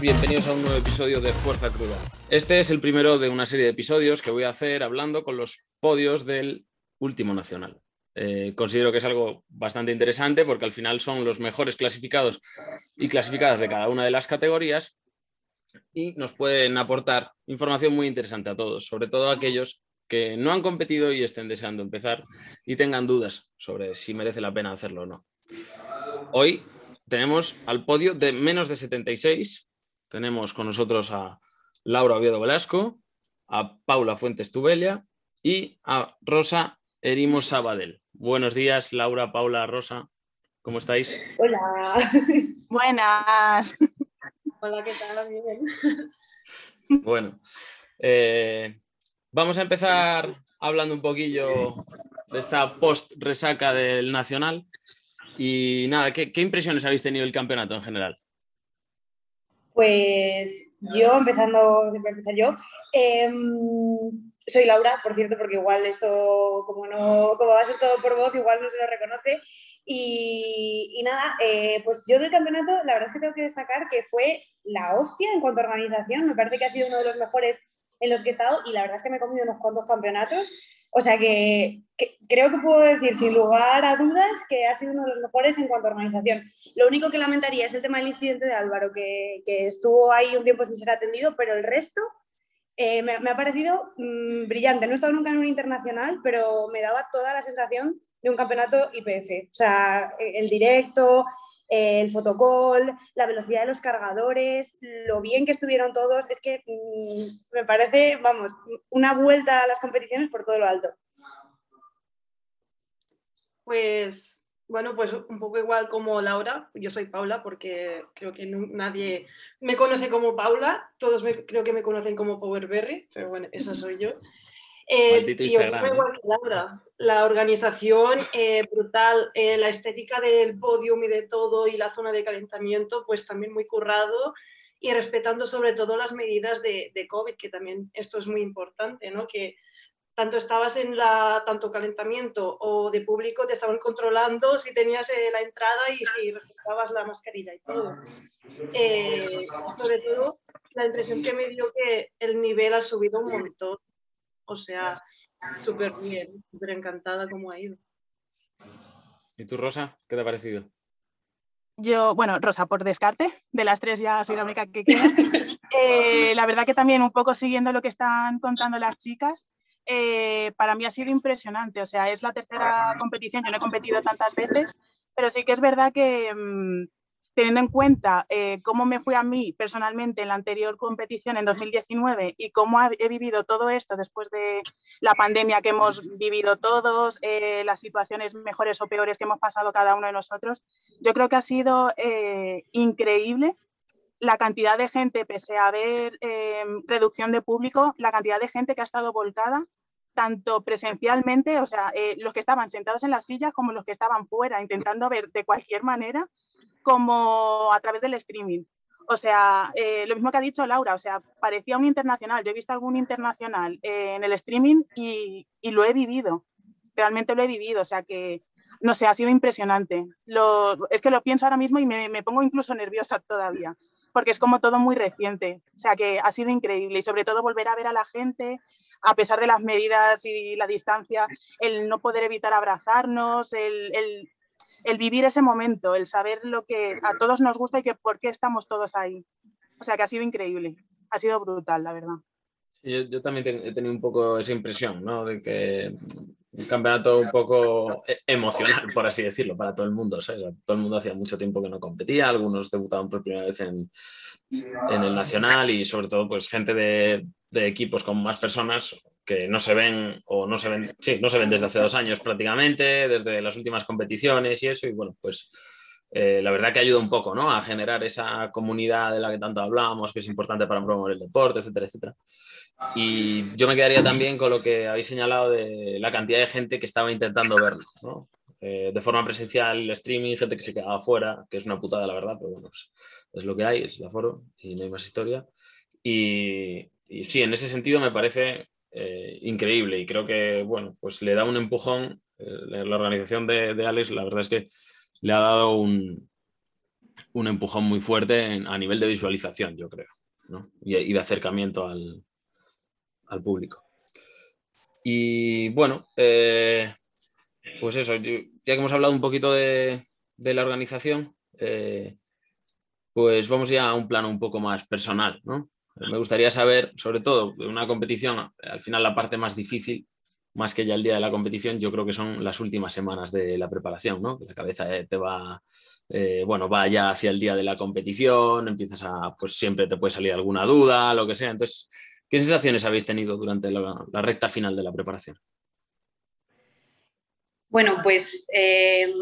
bienvenidos a un nuevo episodio de Fuerza Cruda. Este es el primero de una serie de episodios que voy a hacer hablando con los podios del último nacional. Eh, considero que es algo bastante interesante porque al final son los mejores clasificados y clasificadas de cada una de las categorías y nos pueden aportar información muy interesante a todos, sobre todo a aquellos que no han competido y estén deseando empezar y tengan dudas sobre si merece la pena hacerlo o no. Hoy tenemos al podio de menos de 76. Tenemos con nosotros a Laura Oviedo Velasco, a Paula Fuentes Tubelia y a Rosa Erimos Sabadell. Buenos días, Laura, Paula, Rosa. ¿Cómo estáis? Hola. Buenas. Hola, ¿qué tal? Bueno, eh, vamos a empezar hablando un poquillo de esta post-resaca del Nacional. Y nada, ¿qué, impresiones habéis tenido del campeonato en general? Pues yo, empezando, empezar yo, em, soy Laura, por cierto, porque igual esto, como no, como va a ser todo por voz, igual no se lo reconoce. Y, nada, eh, pues yo del campeonato, la verdad es que tengo que destacar que fue la hostia en cuanto a organización. Me parece que ha sido uno de los mejores en los que he estado y la verdad es que me he comido unos cuantos campeonatos o sea que, creo que puedo decir sin lugar a dudas que ha sido uno de los mejores en cuanto a organización. Lo único que lamentaría es el tema del incidente de Álvaro, que, estuvo ahí un tiempo sin ser atendido, pero el resto eh, me, ha parecido mm, brillante. No he estado nunca en un internacional, pero me daba toda la sensación de un campeonato IPF. O sea, el directo, el fotocall, la velocidad de los cargadores, lo bien que estuvieron todos, es que mm, me parece, vamos, una vuelta a las competiciones por todo lo alto. Pues bueno, pues un poco igual como Laura, yo soy Paula porque creo que nadie me conoce como Paula, todos creo que me conocen como Powerberry, pero bueno, esa soy yo. Eh, la organización eh, brutal, eh, la estética del podium y de todo y la zona de calentamiento, pues también muy currado y respetando sobre todo las medidas de, de COVID, que también esto es muy importante, ¿no? Que tanto estabas en la tanto calentamiento o de público te estaban controlando si tenías la entrada y si respetabas la mascarilla y todo. sobre todo la impresión que me dio que el nivel ha subido un montón o sea, súper bien, súper encantada cómo ha ido. ¿Y tú, Rosa? ¿Qué te ha parecido? Yo, bueno, Rosa, por descarte, de las tres ya soy la única que queda. Eh, la verdad que también un poco siguiendo lo que están contando las chicas, eh, para mí ha sido impresionante. O sea, es la tercera competición, yo no he competido tantas veces, pero sí que es verdad que, mm, teniendo en cuenta eh, cómo me fui a mí personalmente en la anterior competición en 2019 y cómo he vivido todo esto después de la pandemia que hemos vivido todos, eh, las situaciones mejores o peores que hemos pasado cada uno de nosotros, yo creo que ha sido eh, increíble la cantidad de gente, pese a haber reducción de público, la cantidad de gente que ha estado volcada tanto presencialmente, o sea, los que estaban sentados en las sillas como los que estaban fuera, intentando ver de cualquier manera como a través del streaming. O sea, eh, lo mismo que ha dicho Laura, o sea, parecía un internacional. Yo he visto algún internacional eh, en el streaming y, lo he vivido. Realmente lo he vivido. O sea que, no sé, ha sido impresionante. Lo, es que lo pienso ahora mismo y me, pongo incluso nerviosa todavía, porque es como todo muy reciente. O sea que ha sido increíble y sobre todo volver a ver a la gente, a pesar de las medidas y la distancia, el no poder evitar abrazarnos, el el vivir ese momento, el saber lo que a todos nos gusta y que por qué estamos todos ahí. O sea que ha sido increíble, ha sido brutal, la verdad. yo, también he tenido un poco esa impresión, ¿no? De que el campeonato un poco e, emocional, por así decirlo, para todo el mundo. Todo el mundo hacía mucho tiempo que no competía, algunos debutaban por primera vez en, en el Nacional y sobre todo pues gente de, de equipos con más personas que no se ven o no se ven, sí, no se ven desde hace dos años prácticamente, desde las últimas competiciones y eso, y bueno, pues eh, la verdad que ayuda un poco, ¿no? A generar esa comunidad de la que tanto hablamos, que es importante para promover el deporte, etcétera, etcétera. Y yo me quedaría también con lo que habéis señalado de la cantidad de gente que estaba intentando verlo, ¿no? Eh, de forma presencial, streaming, gente que se quedaba fuera, que es una putada, la verdad, pero bueno, es, es lo que hay, es el aforo y no hay más historia. Y, y sí, en ese sentido me parece eh, increíble y creo que, bueno, pues le da un empujón. Eh, la organización de, Alex, la verdad es que le ha dado un, un empujón muy fuerte a nivel de visualización, yo creo, y, de acercamiento al, público. Y bueno, eh, pues eso, ya que hemos hablado un poquito de, la organización, pues vamos ya a un plano un poco más personal, ¿no? Me gustaría saber, sobre todo, de una competición, al final la parte más difícil, más que ya el día de la competición, yo creo que son las últimas semanas de la preparación, ¿no? La cabeza eh, te va, eh, bueno, va ya hacia el día de la competición, empiezas a, pues siempre te puede salir alguna duda, lo que sea. Entonces, ¿qué sensaciones habéis tenido durante la recta final de la preparación? Bueno, pues eh,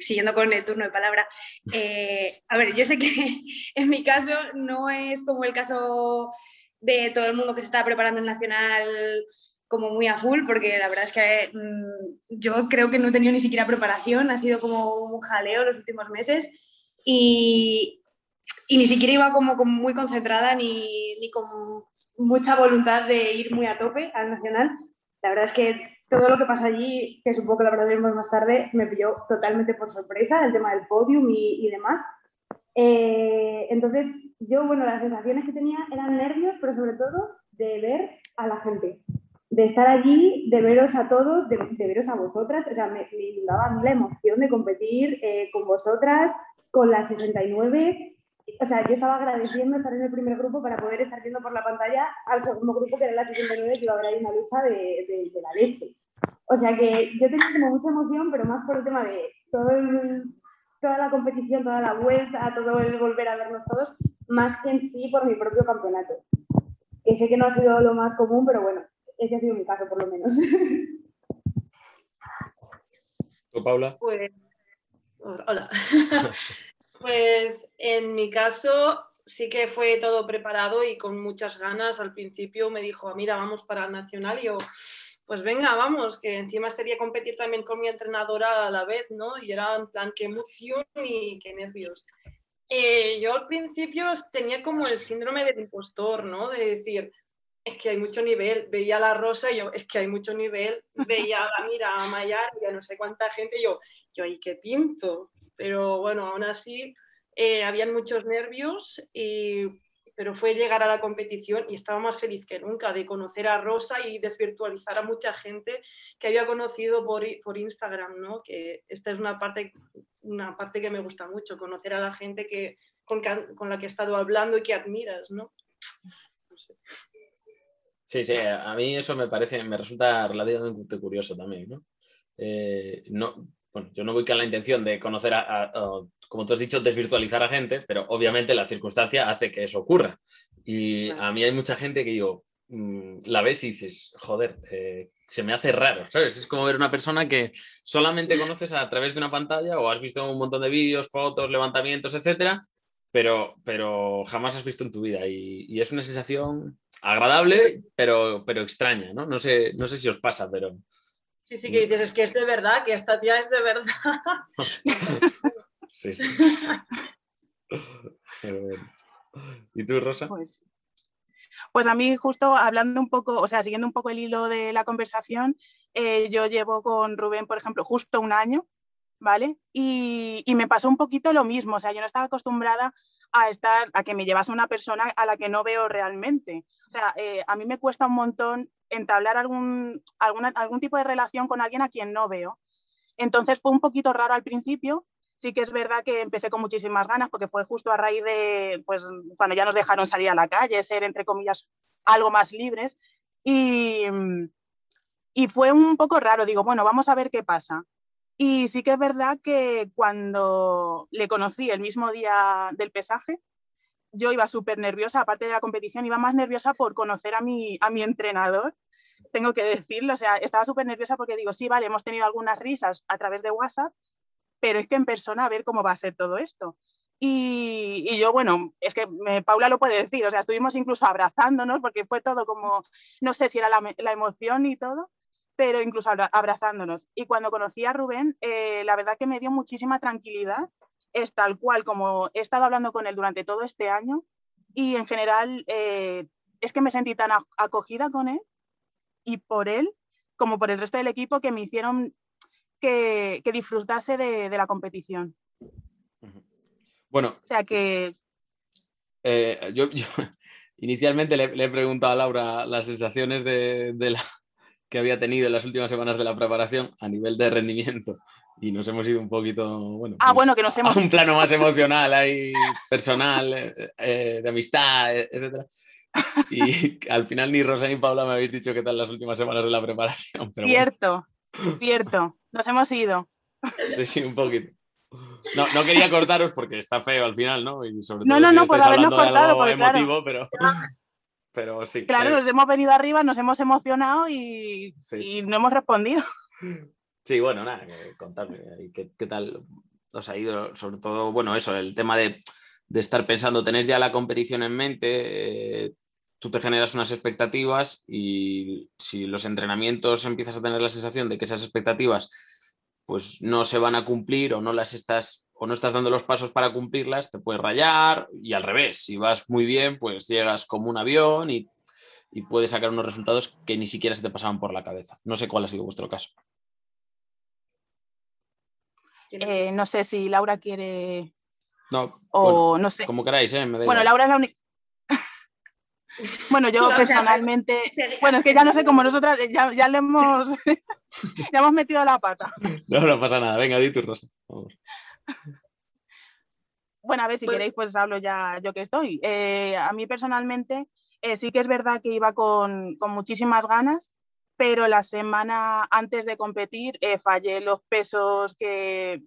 siguiendo con el turno de palabra, eh, a ver, yo sé que en mi caso no es como el caso de todo el mundo que se está preparando el nacional como muy a full, porque la verdad es que mm, yo creo que no he tenido ni siquiera preparación, ha sido como un jaleo los últimos meses y, ni siquiera iba como, muy concentrada ni, ni con mucha voluntad de ir muy a tope al nacional. La verdad es que todo lo que pasa allí, que supongo que lo hablaremos más tarde, me pilló totalmente por sorpresa, el tema del podium y, demás. Eh, entonces, yo, bueno, las sensaciones que tenía eran nervios, pero sobre todo de ver a la gente, de estar allí, de veros a todos, de, veros a vosotras. O sea, me, me daba a mí la emoción de competir eh, con vosotras, con las 69, o sea, yo estaba agradeciendo estar en el primer grupo para poder estar viendo por la pantalla al segundo grupo, que era la 69, que iba a haber ahí una lucha de, de, la leche. O sea que yo tenía como mucha emoción, pero más por el tema de todo toda la competición, toda la vuelta, todo el volver a vernos todos, más que en sí por mi propio campeonato. Que sé que no ha sido lo más común, pero bueno, ese ha sido mi caso por lo menos. ¿Tú, Paula? Pues, hola. Pues en mi caso sí que fue todo preparado y con muchas ganas. Al principio me dijo, mira, vamos para el Nacional y yo, pues venga, vamos, que encima sería competir también con mi entrenadora a la vez, ¿no? Y era en plan, qué emoción y qué nervios. Eh, yo al principio tenía como el síndrome del impostor, ¿no? De decir, es que hay mucho nivel. Veía la Rosa y yo, es que hay mucho nivel. Veía a la Mira, a Mayar y a no sé cuánta gente y yo, yo, ¿y qué pinto? Pero bueno, aún así eh, habían muchos nervios, pero fue llegar a la competición y estaba más feliz que nunca de conocer a Rosa y desvirtualizar a mucha gente que había conocido por, por Instagram, ¿no? que esta es una parte, una parte que me gusta mucho, conocer a la gente que, con, con la que he estado hablando y que admiras. ¿no? Sí, sí, a mí eso me parece, me resulta relativamente curioso también, ¿no? Eh, no, bueno, yo no voy con la intención de conocer a, como tú has dicho, desvirtualizar a gente, pero obviamente la circunstancia hace que eso ocurra. Y a mí hay mucha gente que digo, mm, la ves y dices, joder, eh, se me hace raro, ¿sabes? Es como ver una persona que solamente conoces a través de una pantalla o has visto un montón de vídeos, fotos, levantamientos, etcétera, pero, pero jamás has visto en tu vida. Y, es una sensación agradable, pero, pero extraña, ¿no? No sé, no sé si os pasa, pero... Sí, sí, que dices, es que es de verdad, que esta tía es de verdad. sí, sí. ¿Y tú, Rosa? Pues, pues, a mí justo hablando un poco, o sea, siguiendo un poco el hilo de la conversación, eh, yo llevo con Rubén, por ejemplo, justo un año, ¿vale? Y, y, me pasó un poquito lo mismo, o sea, yo no estaba acostumbrada a estar, a que me llevase una persona a la que no veo realmente. O sea, eh, a mí me cuesta un montón entablar algún, algún tipo de relación con alguien a quien no veo. Entonces fue un poquito raro al principio, sí que es verdad que empecé con muchísimas ganas porque fue justo a raíz de, pues, cuando ya nos dejaron salir a la calle, ser, entre comillas, algo más libres. Y, y fue un poco raro, digo, bueno, vamos a ver qué pasa. Y sí que es verdad que cuando le conocí el mismo día del pesaje, yo iba súper nerviosa, aparte de la competición, iba más nerviosa por conocer a mi, a mi entrenador, tengo que decirlo, o sea, estaba súper nerviosa porque digo, sí, vale, hemos tenido algunas risas a través de WhatsApp, pero es que en persona a ver cómo va a ser todo esto. Y, y yo, bueno, es que Paula lo puede decir, o sea, estuvimos incluso abrazándonos porque fue todo como, no sé si era la, la emoción y todo, pero incluso abrazándonos. Y cuando conocí a Rubén, eh, la verdad que me dio muchísima tranquilidad, es tal cual como he estado hablando con él durante todo este año y en general eh, es que me sentí tan acogida con él y por él como por el resto del equipo que me hicieron que, disfrutase de, la competición. Bueno. O sea que... Eh, yo, inicialmente le, he preguntado a Laura las sensaciones de, la, que había tenido en las últimas semanas de la preparación a nivel de rendimiento y nos hemos ido un poquito, bueno, ah, pues, bueno que nos hemos... a un plano más emocional, ahí, personal, eh, eh, de amistad, etc. Y al final ni Rosa ni Paula me habéis dicho qué tal las últimas semanas de la preparación. cierto, cierto, nos hemos ido. Sí, sí, un poquito. No, no, quería cortaros porque está feo al final, ¿no? Y sobre todo no, no, no, por habernos cortado. Porque, emotivo, pero, pero sí. Claro, nos hemos venido arriba, nos hemos emocionado y, y no hemos respondido. Sí, bueno, nada, contarme qué, qué tal os ha ido, sobre todo, bueno, eso, el tema de, de estar pensando, tener ya la competición en mente, eh, tú te generas unas expectativas y si los entrenamientos empiezas a tener la sensación de que esas expectativas pues no se van a cumplir o no las estás o no estás dando los pasos para cumplirlas, te puedes rayar y al revés, si vas muy bien, pues llegas como un avión y, puedes sacar unos resultados que ni siquiera se te pasaban por la cabeza. No sé cuál ha sido vuestro caso. Eh, no sé si Laura quiere. No, o no sé. Como queráis, ¿eh? bueno, Laura es la única. Bueno, yo personalmente, bueno, es que ya no sé cómo nosotras, ya, ya le hemos, ya hemos metido la pata. No, no pasa nada, venga, di tu Rosa. Bueno, a ver, si pues queréis, pues hablo ya yo que estoy. Eh, a mí personalmente eh, sí que es verdad que iba con, con, muchísimas ganas, pero la semana antes de competir eh, fallé los pesos que,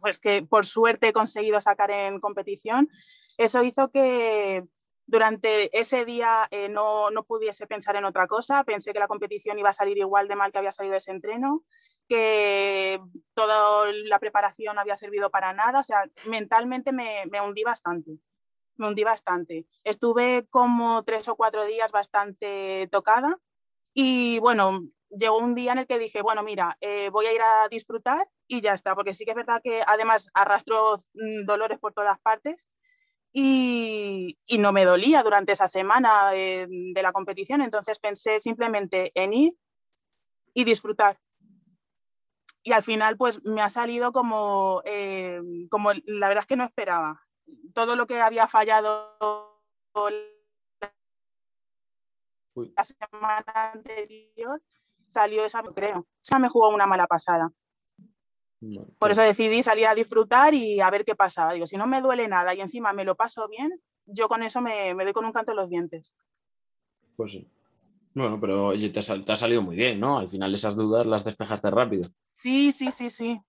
pues que por suerte he conseguido sacar en competición. Eso hizo que durante ese día eh, no, no, pudiese pensar en otra cosa, pensé que la competición iba a salir igual de mal que había salido ese entreno, que toda la preparación había servido para nada, o sea, mentalmente me, me hundí bastante, me hundí bastante. Estuve como tres o cuatro días bastante tocada y bueno, llegó un día en el que dije, bueno, mira, eh, voy a ir a disfrutar y ya está, porque sí que es verdad que además arrastro mm, dolores por todas partes y, no me dolía durante esa semana de, la competición, entonces pensé simplemente en ir y disfrutar. Y al final pues me ha salido como, eh, como la verdad es que no esperaba. Todo lo que había fallado la semana anterior salió esa, creo. O sea, me jugó una mala pasada. Por eso decidí salir a disfrutar y a ver qué pasaba. Digo, si no me duele nada y encima me lo paso bien, yo con eso me, doy con un canto en los dientes. Pues sí. Bueno, pero oye, te, ha salido muy bien, ¿no? Al final esas dudas las despejaste rápido. Sí, sí, sí, sí.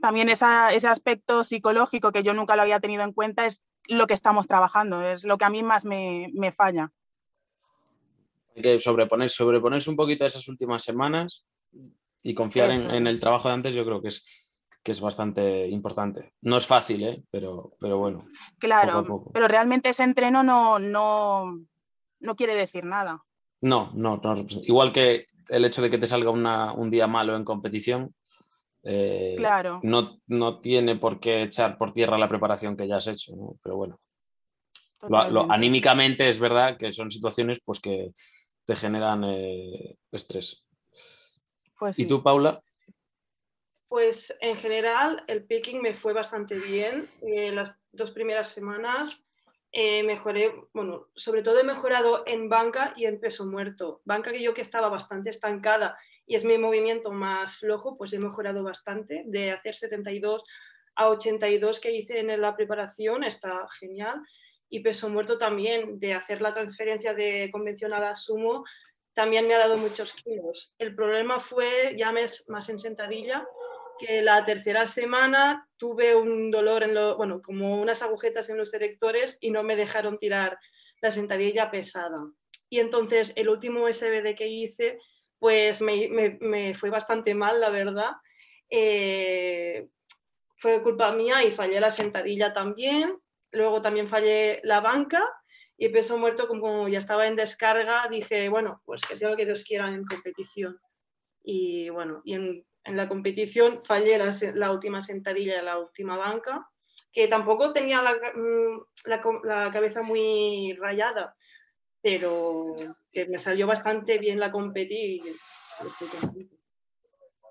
También ese aspecto psicológico que yo nunca lo había tenido en cuenta es lo que estamos trabajando, es lo que a mí más me, falla. Hay que sobreponer, sobreponerse un poquito a esas últimas semanas y confiar en, el trabajo de antes yo creo que es, que es bastante importante. No es fácil, ¿eh? pero, pero bueno. Claro, pero realmente ese entreno no, no, no quiere decir nada. No, no, igual que el hecho de que te salga un día malo en competición, eh, claro. no, no, tiene por qué echar por tierra la preparación que ya has hecho, pero bueno. Lo, anímicamente es verdad que son situaciones pues, que te generan eh, estrés. Pues ¿Y tú, Paula? Pues en general el picking me fue bastante bien. En las dos primeras semanas eh, mejoré, bueno, sobre todo he mejorado en banca y en peso muerto. Banca que yo que estaba bastante estancada y es mi movimiento más flojo, pues he mejorado bastante. De hacer 72 a 82 que hice en la preparación, está genial. Y peso muerto también, de hacer la transferencia de convencional a sumo, también me ha dado muchos kilos. El problema fue, ya más en sentadilla, que la tercera semana tuve un dolor en lo, bueno, como unas agujetas en los erectores y no me dejaron tirar la sentadilla pesada. Y entonces el último SBD que hice, pues me, me, fue bastante mal, la verdad. Eh, fue culpa mía y fallé la sentadilla también. Luego también fallé la banca y peso muerto, como ya estaba en descarga, dije, bueno, pues que sea lo que Dios quiera en competición. Y bueno, y en, en la competición fallé la, la, última sentadilla, la última banca, que tampoco tenía la, mm, la, la, cabeza muy rayada, pero que me salió bastante bien la competi.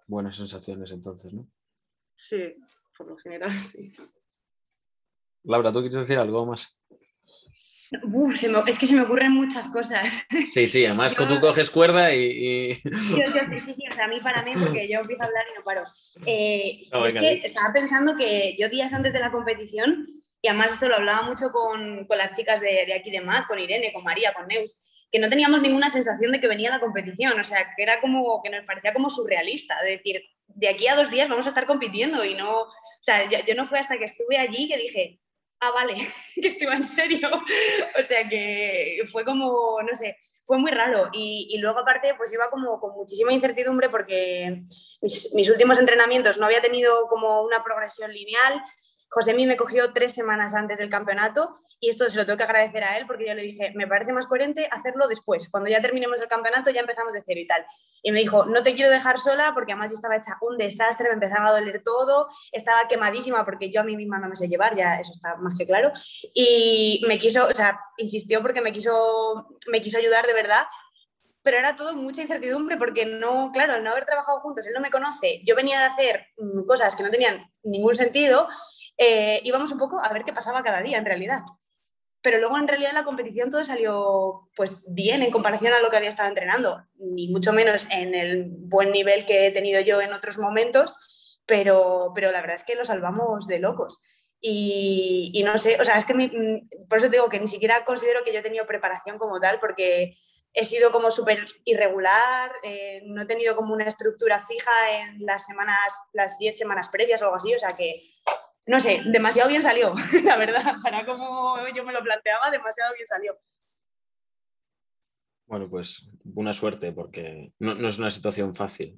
Buenas sensaciones entonces, ¿no? Sí, por lo general sí. Laura, ¿tú quieres decir algo más? Uf, es que se me ocurren muchas cosas. Sí, sí, además que tú coges cuerda y... Yo, sí, sí, sí, o sea, a mí para mí, porque yo empiezo a hablar y no paro. Eh, es que estaba pensando que yo días antes de la competición, y además esto lo hablaba mucho con, con las chicas de, de, aquí de MAD, con Irene, con María, con Neus, que no teníamos ninguna sensación de que venía la competición, o sea, que era como, que nos parecía como surrealista, de decir, de aquí a dos días vamos a estar compitiendo y no, o sea, yo, yo no fue hasta que estuve allí que dije, ah, vale, que estuvo en serio. o sea que fue como, no sé, fue muy raro. Y, luego aparte, pues iba como con muchísima incertidumbre porque mis, mis, últimos entrenamientos no había tenido como una progresión lineal. José me cogió tres semanas antes del campeonato y esto se lo tengo que agradecer a él porque yo le dije, me parece más coherente hacerlo después, cuando ya terminemos el campeonato ya empezamos de cero y tal. Y me dijo, no te quiero dejar sola porque además yo estaba hecha un desastre, me empezaba a doler todo, estaba quemadísima porque yo a mí misma no me sé llevar, ya eso está más que claro. Y me quiso, o sea, insistió porque me quiso, me quiso ayudar de verdad pero era todo mucha incertidumbre porque no, claro, al no haber trabajado juntos, él no me conoce, yo venía de hacer mm, cosas que no tenían ningún sentido, eh, íbamos un poco a ver qué pasaba cada día en realidad pero luego en realidad la competición todo salió pues bien en comparación a lo que había estado entrenando, ni mucho menos en el buen nivel que he tenido yo en otros momentos, pero, pero la verdad es que lo salvamos de locos. Y, y no sé, o sea, es que mm, por eso digo que ni siquiera considero que yo he tenido preparación como tal, porque he sido como súper irregular, eh, no he tenido como una estructura fija en las semanas, las 10 semanas previas o algo así, o sea que no sé, demasiado bien salió, la verdad, para como yo me lo planteaba, demasiado bien salió. Bueno, pues buena suerte porque no, es una situación fácil.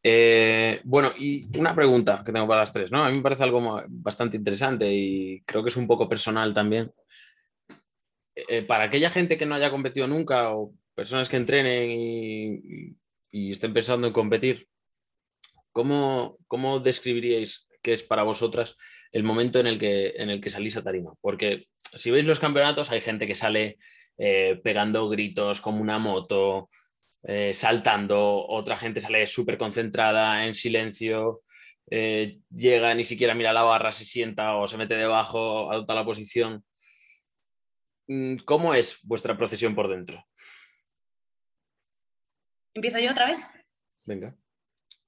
Eh, bueno, y una pregunta que tengo para las tres, ¿no? A mí me parece algo bastante interesante y creo que es un poco personal también. Eh, para aquella gente que no haya competido nunca o personas que entrenen y, estén pensando en competir, ¿cómo, ¿cómo describiríais que es para vosotras el momento en el que, en el que salís a tarima. Porque si veis los campeonatos, hay gente que sale eh, pegando gritos como una moto, eh, saltando, otra gente sale súper concentrada, en silencio, eh, llega, ni siquiera mira la barra, se sienta o se mete debajo, adopta la posición. Mm, ¿Cómo es vuestra procesión por dentro? ¿Empiezo yo otra vez? Venga.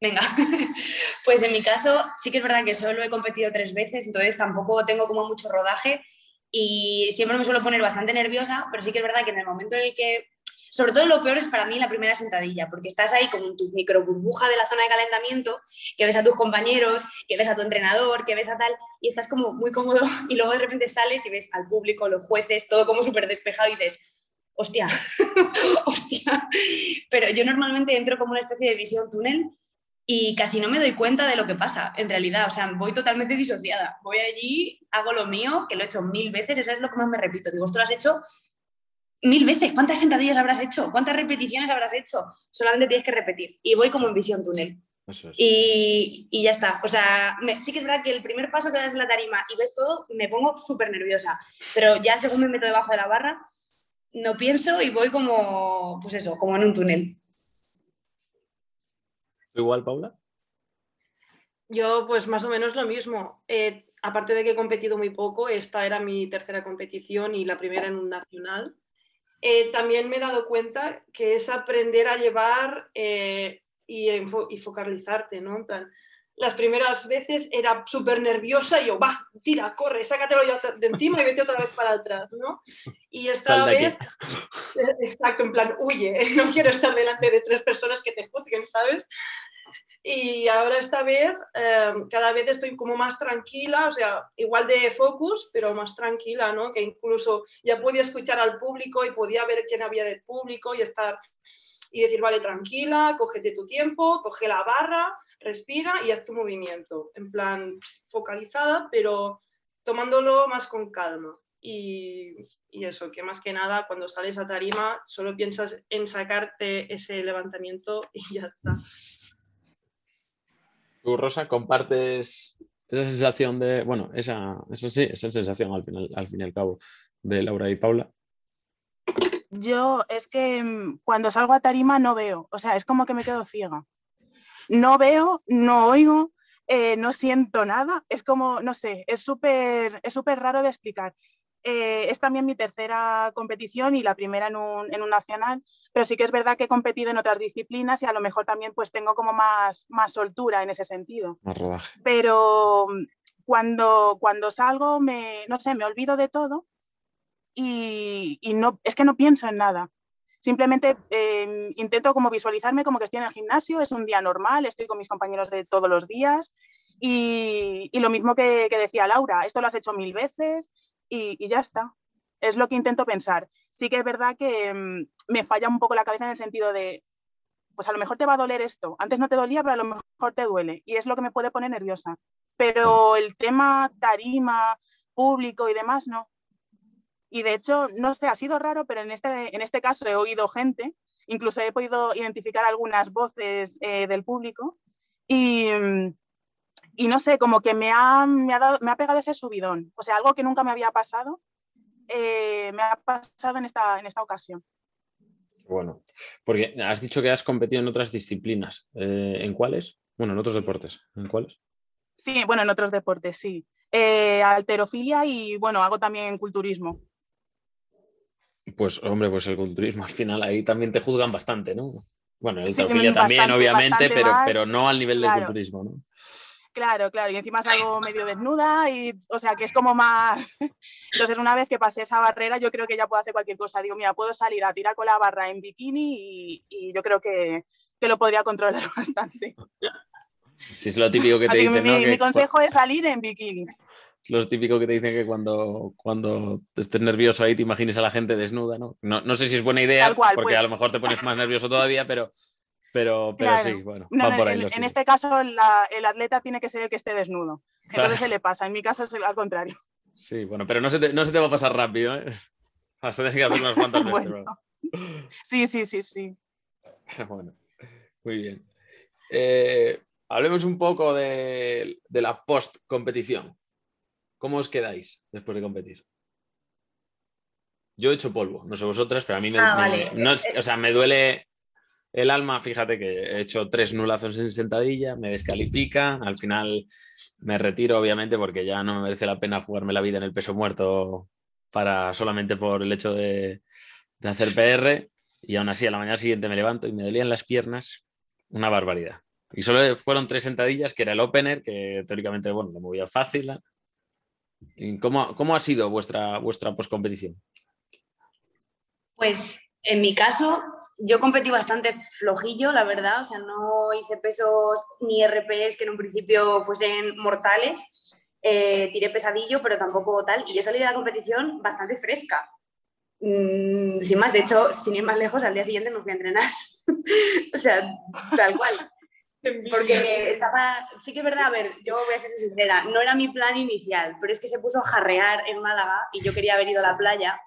Venga, pues en mi caso sí que es verdad que solo he competido tres veces, entonces tampoco tengo como mucho rodaje y siempre me suelo poner bastante nerviosa, pero sí que es verdad que en el momento en el que, sobre todo lo peor es para mí la primera sentadilla, porque estás ahí como en tu micro burbuja de la zona de calentamiento, que ves a tus compañeros, que ves a tu entrenador, que ves a tal, y estás como muy cómodo y luego de repente sales y ves al público, los jueces, todo como súper despejado y dices, hostia, hostia. Pero yo normalmente entro como una especie de visión túnel y casi no me doy cuenta de lo que pasa, en realidad. O sea, voy totalmente disociada. Voy allí, hago lo mío, que lo he hecho mil veces, eso es lo que más me repito. Digo, esto lo has hecho mil veces. ¿Cuántas sentadillas habrás hecho? ¿Cuántas repeticiones habrás hecho? Solamente tienes que repetir. Y voy como en visión túnel. y, y, ya está. O sea, sí que es verdad que el primer paso que das en la tarima y ves todo, me pongo súper nerviosa. Pero ya según me meto debajo de la barra, no pienso y voy como, pues eso, como en un túnel igual, Paula? Yo, pues más o menos lo mismo. Eh, aparte de que he competido muy poco, esta era mi tercera competición y la primera en un nacional. Eh, también me he dado cuenta que es aprender a llevar eh, y, focalizarte, ¿no? Las primeras veces era súper nerviosa y yo, va, tira, corre, sácatelo ya de encima y vete otra vez para atrás, ¿no? Y esta vez, exacto, en plan, huye, no quiero estar delante de tres personas que te juzguen, ¿sabes? Y ahora esta vez, eh, cada vez estoy como más tranquila, o sea, igual de focus, pero más tranquila, ¿no? Que incluso ya podía escuchar al público y podía ver quién había del público y estar y decir, vale, tranquila, cógete tu tiempo, coge la barra, respira y haz tu movimiento, en plan focalizada, pero tomándolo más con calma. Y, y, eso, que más que nada cuando sales a tarima solo piensas en sacarte ese levantamiento y ya está. ¿Tú, Rosa, compartes esa sensación de, bueno, esa, esa sí, esa sensación al, final, al fin y al cabo de Laura y Paula? Yo es que mm, cuando salgo a tarima no veo, o sea, es como que me quedo ciega no veo, no oigo, eh, no siento nada, es como, no sé, es súper es súper raro de explicar. Eh, es también mi tercera competición y la primera en un, en un, nacional, pero sí que es verdad que he competido en otras disciplinas y a lo mejor también pues tengo como más, más soltura en ese sentido. Más rodaje. Pero cuando, cuando salgo, me, no sé, me olvido de todo y, y no, es que no pienso en nada. Simplemente eh, intento como visualizarme como que estoy en el gimnasio, es un día normal, estoy con mis compañeros de todos los días y, lo mismo que, decía Laura, esto lo has hecho mil veces y, ya está. Es lo que intento pensar. Sí que es verdad que um, me falla un poco la cabeza en el sentido de, pues a lo mejor te va a doler esto. Antes no te dolía, pero a lo mejor te duele y es lo que me puede poner nerviosa. Pero el tema tarima, público y demás, no. Y de hecho, no sé, ha sido raro, pero en este, en este caso he oído gente, incluso he podido identificar algunas voces eh, del público y, y, no sé, como que me ha, me, ha dado, me ha pegado ese subidón, o sea, algo que nunca me había pasado, eh, me ha pasado en esta, en esta ocasión. Bueno, porque has dicho que has competido en otras disciplinas. Eh, ¿En cuáles? Bueno, en otros deportes. ¿En cuáles? Sí, bueno, en otros deportes, sí. Alterofilia y bueno, hago también culturismo. Pues hombre, pues el culturismo al final ahí también te juzgan bastante, ¿no? Bueno, el sí, también, bastante, obviamente, bastante pero, pero no al nivel claro. del culturismo, ¿no? Claro, claro, y encima salgo medio desnuda y, o sea, que es como más... Entonces, una vez que pasé esa barrera, yo creo que ya puedo hacer cualquier cosa. Digo, mira, puedo salir a tirar con la barra en bikini y, y yo creo que, que, lo podría controlar bastante. Sí, es lo típico que te dicen, mi, ¿no? mi que, consejo es salir en bikini. Es lo típico que te dicen que cuando, cuando estés nervioso ahí te imagines a la gente desnuda, ¿no? No, no sé si es buena idea, cual, porque pues... a lo mejor te pones más nervioso todavía, pero... Pero, pero claro. sí, bueno, no, va por ahí. En, en este caso, la, el atleta tiene que ser el que esté desnudo. Entonces claro. se le pasa. En mi caso es al contrario. Sí, bueno, pero no se te, no se te va a pasar rápido, ¿eh? Hasta tienes que hacer unas cuantas veces. bueno. Sí, sí, sí, sí. Bueno, muy bien. Eh, hablemos un poco de, de la post-competición. ¿Cómo os quedáis después de competir? Yo he hecho polvo, no sé vosotras, pero a mí me, ah, me vale. no, o sea, me duele el alma, fíjate que he hecho tres nulazos en sentadilla, me descalifica, al final me retiro obviamente porque ya no me merece la pena jugarme la vida en el peso muerto para solamente por el hecho de, de hacer PR y aún así a la mañana siguiente me levanto y me dolían las piernas, una barbaridad. Y solo fueron tres sentadillas, que era el opener, que teóricamente, bueno, lo movía fácil. ¿Cómo, cómo ha sido vuestra, vuestra postcompetición? Pues en mi caso, yo competí bastante flojillo, la verdad, o sea, no hice pesos ni RPs que en un principio fuesen mortales, eh, tiré pesadillo, pero tampoco tal, y yo salí de la competición bastante fresca. Mm, sin más, de hecho, sin ir más lejos, al día siguiente me fui a entrenar. o sea, tal cual. Porque estaba, sí que es verdad, a ver, yo voy a ser sincera, no era mi plan inicial, pero es que se puso a jarrear en Málaga y yo quería haber ido a la playa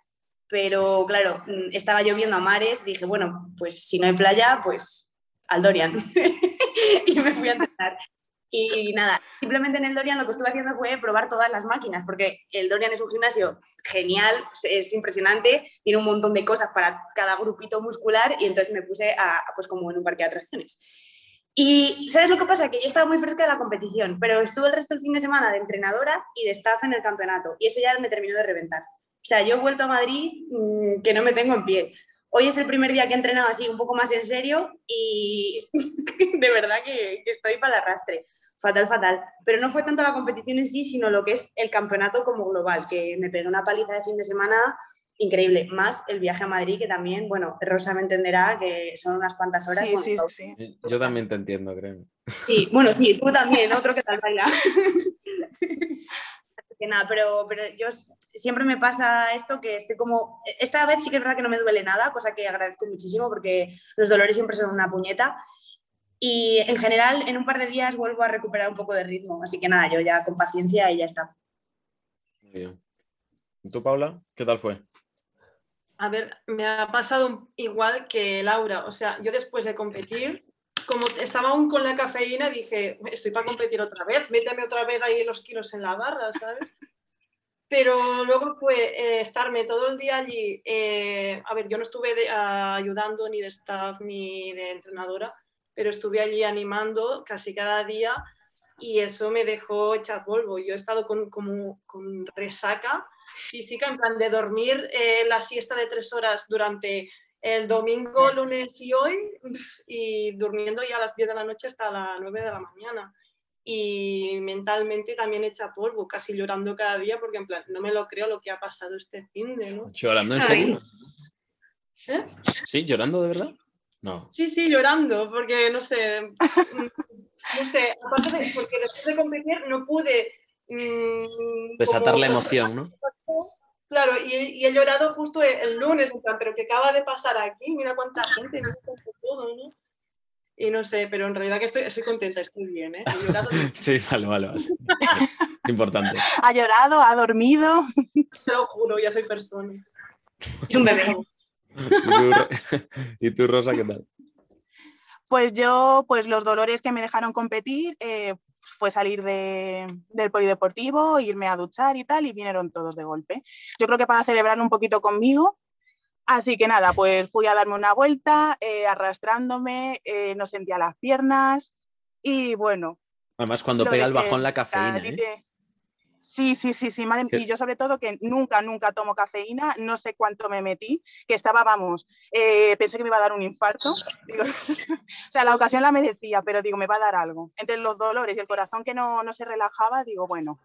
pero claro, estaba lloviendo a mares, dije, bueno, pues si no hay playa, pues al Dorian. y me fui a entrenar. Y nada, simplemente en el Dorian lo que estuve haciendo fue probar todas las máquinas, porque el Dorian es un gimnasio genial, es impresionante, tiene un montón de cosas para cada grupito muscular y entonces me puse a, pues como en un parque de atracciones. Y ¿sabes lo que pasa? Que yo estaba muy fresca de la competición, pero estuve el resto del fin de semana de entrenadora y de staff en el campeonato y eso ya me terminó de reventar. O sea, yo he vuelto a Madrid mmm, que no me tengo en pie. Hoy es el primer día que he entrenado así un poco más en serio y de verdad que, que estoy para el arrastre. Fatal, fatal. Pero no fue tanto la competición en sí, sino lo que es el campeonato como global, que me pegué una paliza de fin de semana increíble. Más el viaje a Madrid, que también, bueno, Rosa me entenderá que son unas cuantas horas. Sí, sí, sí. Yo también te entiendo, creo. Sí, bueno, sí, tú también, otro que tal baila. que nada, pero, pero yo siempre me pasa esto que estoy como, esta vez sí que es verdad que no me duele nada, cosa que agradezco muchísimo porque los dolores siempre son una puñeta. Y en general, en un par de días vuelvo a recuperar un poco de ritmo. Así que nada, yo ya con paciencia y ya está. Muy bien. ¿Y tú, Paula? ¿Qué tal fue? A ver, me ha pasado igual que Laura. O sea, yo después de competir, como estaba aún con la cafeína, dije, estoy para competir otra vez, méteme otra vez ahí los kilos en la barra, ¿sabes? Pero luego fue eh, estarme todo el día allí. Eh, a ver, yo no estuve de, ayudando ni de staff ni de entrenadora, pero estuve allí animando casi cada día y eso me dejó hecha polvo. Yo he estado con, como, con resaca física, en plan de dormir eh, la siesta de tres horas durante el domingo, lunes y hoy, y durmiendo ya a las 10 de la noche hasta las 9 de la mañana. Y mentalmente también hecha polvo, casi llorando cada día, porque en plan, no me lo creo lo que ha pasado este fin de, ¿no? ¿Llorando en serio? ¿Eh? ¿Sí? ¿Llorando de verdad? No. Sí, sí, llorando, porque no sé, no sé, aparte de, porque después de competir no pude... mm, Desatar como- la emoción, ¿no? Claro, y, y he llorado justo el, el lunes, en plan, pero que acaba de pasar aquí, mira cuánta gente, mira cuánto todo, ¿no? Y no sé, pero en realidad que estoy, estoy contenta, estoy bien, ¿eh? He llorado, Sí, vale, vale, vale. Importante. Ha llorado, ha dormido. te lo juro, ya soy persona. Es un bebé. ¿Y tú, Ro- ¿Y tú, Rosa, qué tal? Pues yo, pues los dolores que me dejaron competir eh, fue salir de- del polideportivo, irme a duchar y tal, y vinieron todos de golpe. Yo creo que para celebrar un poquito conmigo. Así que nada, pues fui a darme una vuelta, eh, arrastrándome, eh, no sentía las piernas y bueno. Además, cuando pega el bajón la cafeína, ¿eh? Sí, sí, sí, Sí. Y yo sobre todo que nunca, nunca tomo cafeína, no sé cuánto me metí, que estaba, vamos, eh, pensé que me iba a dar un infarto. Digo, o sea, la ocasión la merecía, pero digo, me va a dar algo. Entre los dolores y el corazón que no, no se relajaba, digo, bueno,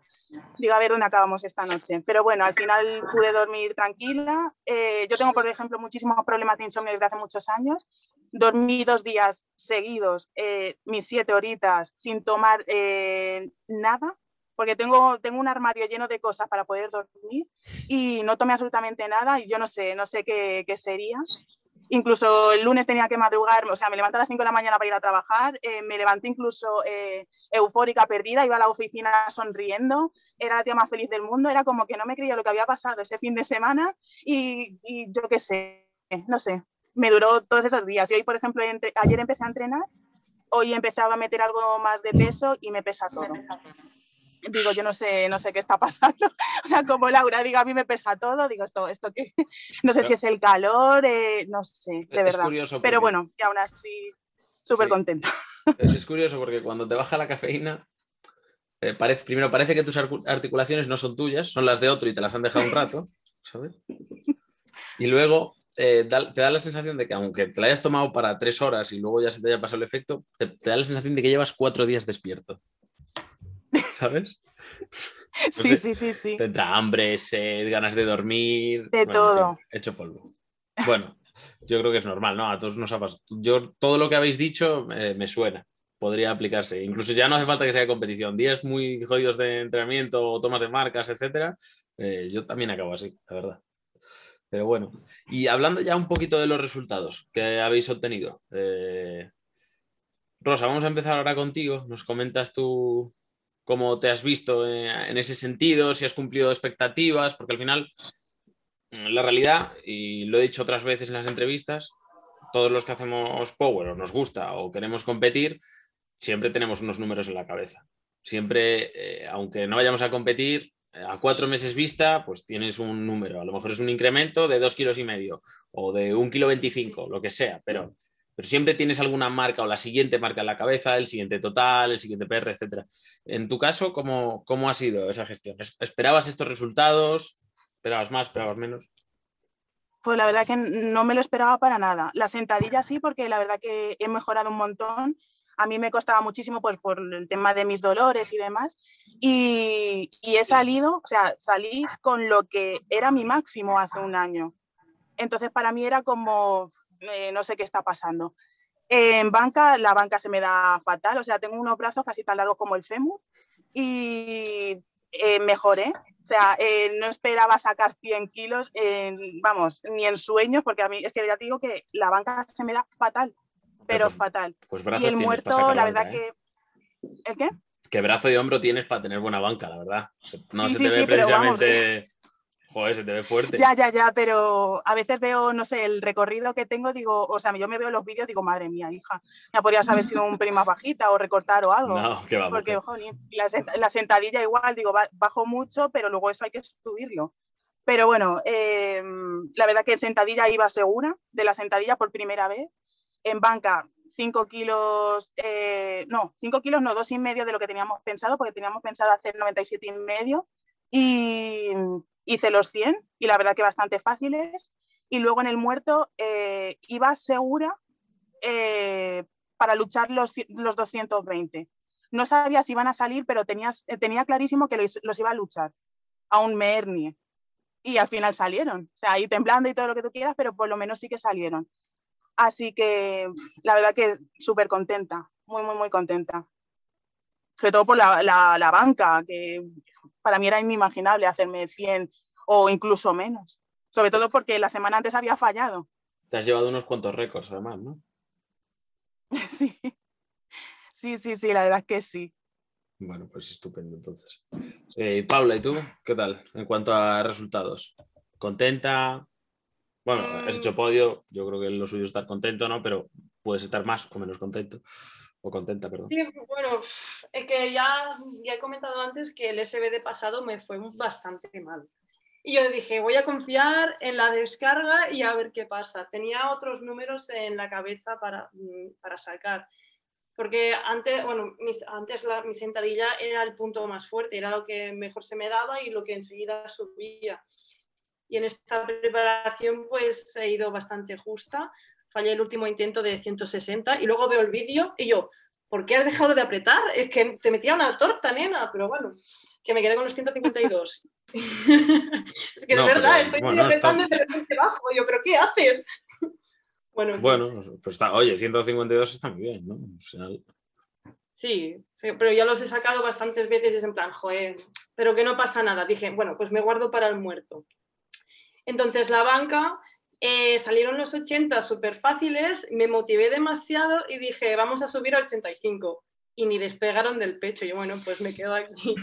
digo, a ver dónde acabamos esta noche. Pero bueno, al final pude dormir tranquila. Eh, yo tengo, por ejemplo, muchísimos problemas de insomnio desde hace muchos años. Dormí dos días seguidos, eh, mis siete horitas, sin tomar eh, nada, porque tengo, tengo un armario lleno de cosas para poder dormir y no tomé absolutamente nada y yo no sé, no sé qué, qué sería. Incluso el lunes tenía que madrugar, o sea, me levanté a las 5 de la mañana para ir a trabajar, eh, me levanté incluso eh, eufórica, perdida, iba a la oficina sonriendo, era la tía más feliz del mundo, era como que no me creía lo que había pasado ese fin de semana y, y yo qué sé, no sé, me duró todos esos días. Y hoy, por ejemplo, entre- ayer empecé a entrenar, hoy empezaba a meter algo más de peso y me pesa todo. Digo, yo no sé, no sé qué está pasando. O sea, como Laura, digo, a mí me pesa todo, digo, esto, esto qué, no sé si es el calor, eh, no sé, de Es verdad. curioso Pero bueno, y aún así, súper Sí. contenta. Es curioso porque cuando te baja la cafeína, eh, parece, primero parece que tus articulaciones no son tuyas, son las de otro y te las han dejado un rato, ¿sabes? Y luego eh, da- te da la sensación de que aunque te la hayas tomado para tres horas y luego ya se te haya pasado el efecto, te, te da la sensación de que llevas cuatro días despierto. ¿Sabes? Sí, sé, sí, sí, sí. Te entra hambre, sed, ganas de dormir. De todo. hecho polvo. Bueno, yo creo que es normal, ¿no? A todos nos ha pasado. Yo, todo lo que habéis dicho eh, me suena. Podría aplicarse. Incluso ya no hace falta que sea competición. Días muy jodidos de entrenamiento o tomas de marcas, etcétera. eh, yo también acabo así, la verdad. Pero bueno. Y hablando ya un poquito de los resultados que habéis obtenido. eh, Rosa, vamos a empezar ahora contigo. Nos comentas tú cómo te has visto eh, en ese sentido, si has cumplido expectativas, porque al final la realidad, y lo he dicho otras veces en las entrevistas, todos los que hacemos Power o nos gusta o queremos competir, siempre tenemos unos números en la cabeza. Siempre, eh, aunque no vayamos a competir, eh, a cuatro meses vista, pues tienes un número. A lo mejor es un incremento de dos kilos y medio o de un kilo veinticinco, lo que sea, pero, pero siempre tienes alguna marca o la siguiente marca en la cabeza, el siguiente total, el siguiente PR, etcétera. En tu caso, ¿cómo, cómo ha sido esa gestión? ¿Es- ¿Esperabas estos resultados? ¿Esperabas más? ¿Esperabas menos? Pues la verdad que no me lo esperaba para nada. La sentadilla sí, porque la verdad que he mejorado un montón. A mí me costaba muchísimo pues, por el tema de mis dolores y demás. Y, y he salido, o sea, salí con lo que era mi máximo hace un año. Entonces para mí era como, eh, no sé qué está pasando. En banca, la banca se me da fatal, o sea, tengo unos brazos casi tan largos como el fémur y eh, mejoré. O sea, eh, no esperaba sacar 100 kilos, en- vamos, ni en sueños, porque a mí es que ya te digo que la banca se me da fatal, pero pues, fatal. Pues Y brazos el tienes muerto, para la banca, verdad ¿eh? que... ¿El qué? Que brazo y hombro tienes para tener buena banca, la verdad. No Sí, se sí, te ve sí, precisamente... Joder, se te ve fuerte. Ya, ya, ya, pero a veces veo, no sé, el recorrido que tengo, digo, o sea, yo me veo los vídeos, digo, madre mía, hija, ya podrías haber sido un pelín más bajita o recortar o algo. No, que va, Porque, y la, la sentadilla igual, digo, ba- bajo mucho, pero luego eso hay que subirlo. Pero bueno, em, la verdad que en sentadilla iba segura, de la sentadilla por primera vez. En banca 5 kilos, eh, no, 5 kilos, no, dos y medio de lo que teníamos pensado, porque teníamos pensado hacer 97 y medio y hice los 100 y la verdad que bastante fáciles. Y luego en el muerto eh, iba segura eh, para luchar los, los 220. No sabía si iban a salir, pero tenía, tenía clarísimo que los, iba a luchar, aún me hernie. Y al final salieron, o sea, ahí temblando y todo lo que tú quieras, pero por lo menos sí que salieron. Así que la verdad que súper contenta, muy, muy, muy contenta. Sobre todo por la, la, banca, que para mí era inimaginable hacerme 100 o incluso menos. Sobre todo porque la semana antes había fallado. Te has llevado unos cuantos récords además, ¿no? sí. Sí, sí, sí, la verdad es que sí. Bueno, pues estupendo entonces. Eh, Paula, ¿y tú? ¿Qué tal en cuanto a resultados? ¿Contenta? Bueno, has hecho podio, yo creo que lo suyo es estar contento, ¿no? Pero puedes estar más o menos contento. O contenta, perdón. Sí, bueno, es que ya, ya he comentado antes que el SBD pasado me fue bastante mal. Y yo dije, voy a confiar en la descarga y a ver qué pasa. Tenía otros números en la cabeza para, mm, para sacar. Porque antes, bueno, antes la, mi sentadilla era el punto más fuerte, era lo que mejor se me daba y lo que enseguida subía y en esta preparación pues he ido bastante justa. Fallé el último intento de 160 y luego veo el vídeo y yo, ¿por qué has dejado de apretar? Es que te metía una torta, nena, pero bueno, que me quedé con los 152. es que de verdad, estoy apretando y de repente bajo. Yo, ¿pero qué haces? bueno, bueno pues está, oye, 152 está muy bien, ¿no? Sí, sí, pero ya los he sacado bastantes veces y es en plan, joder, pero que no pasa nada. Dije, bueno, pues me guardo para el muerto. Entonces la banca, eh, salieron los 80 súper fáciles, me motivé demasiado y dije, vamos a subir a 85. Y ni despegaron del pecho. Y bueno, pues me quedo aquí.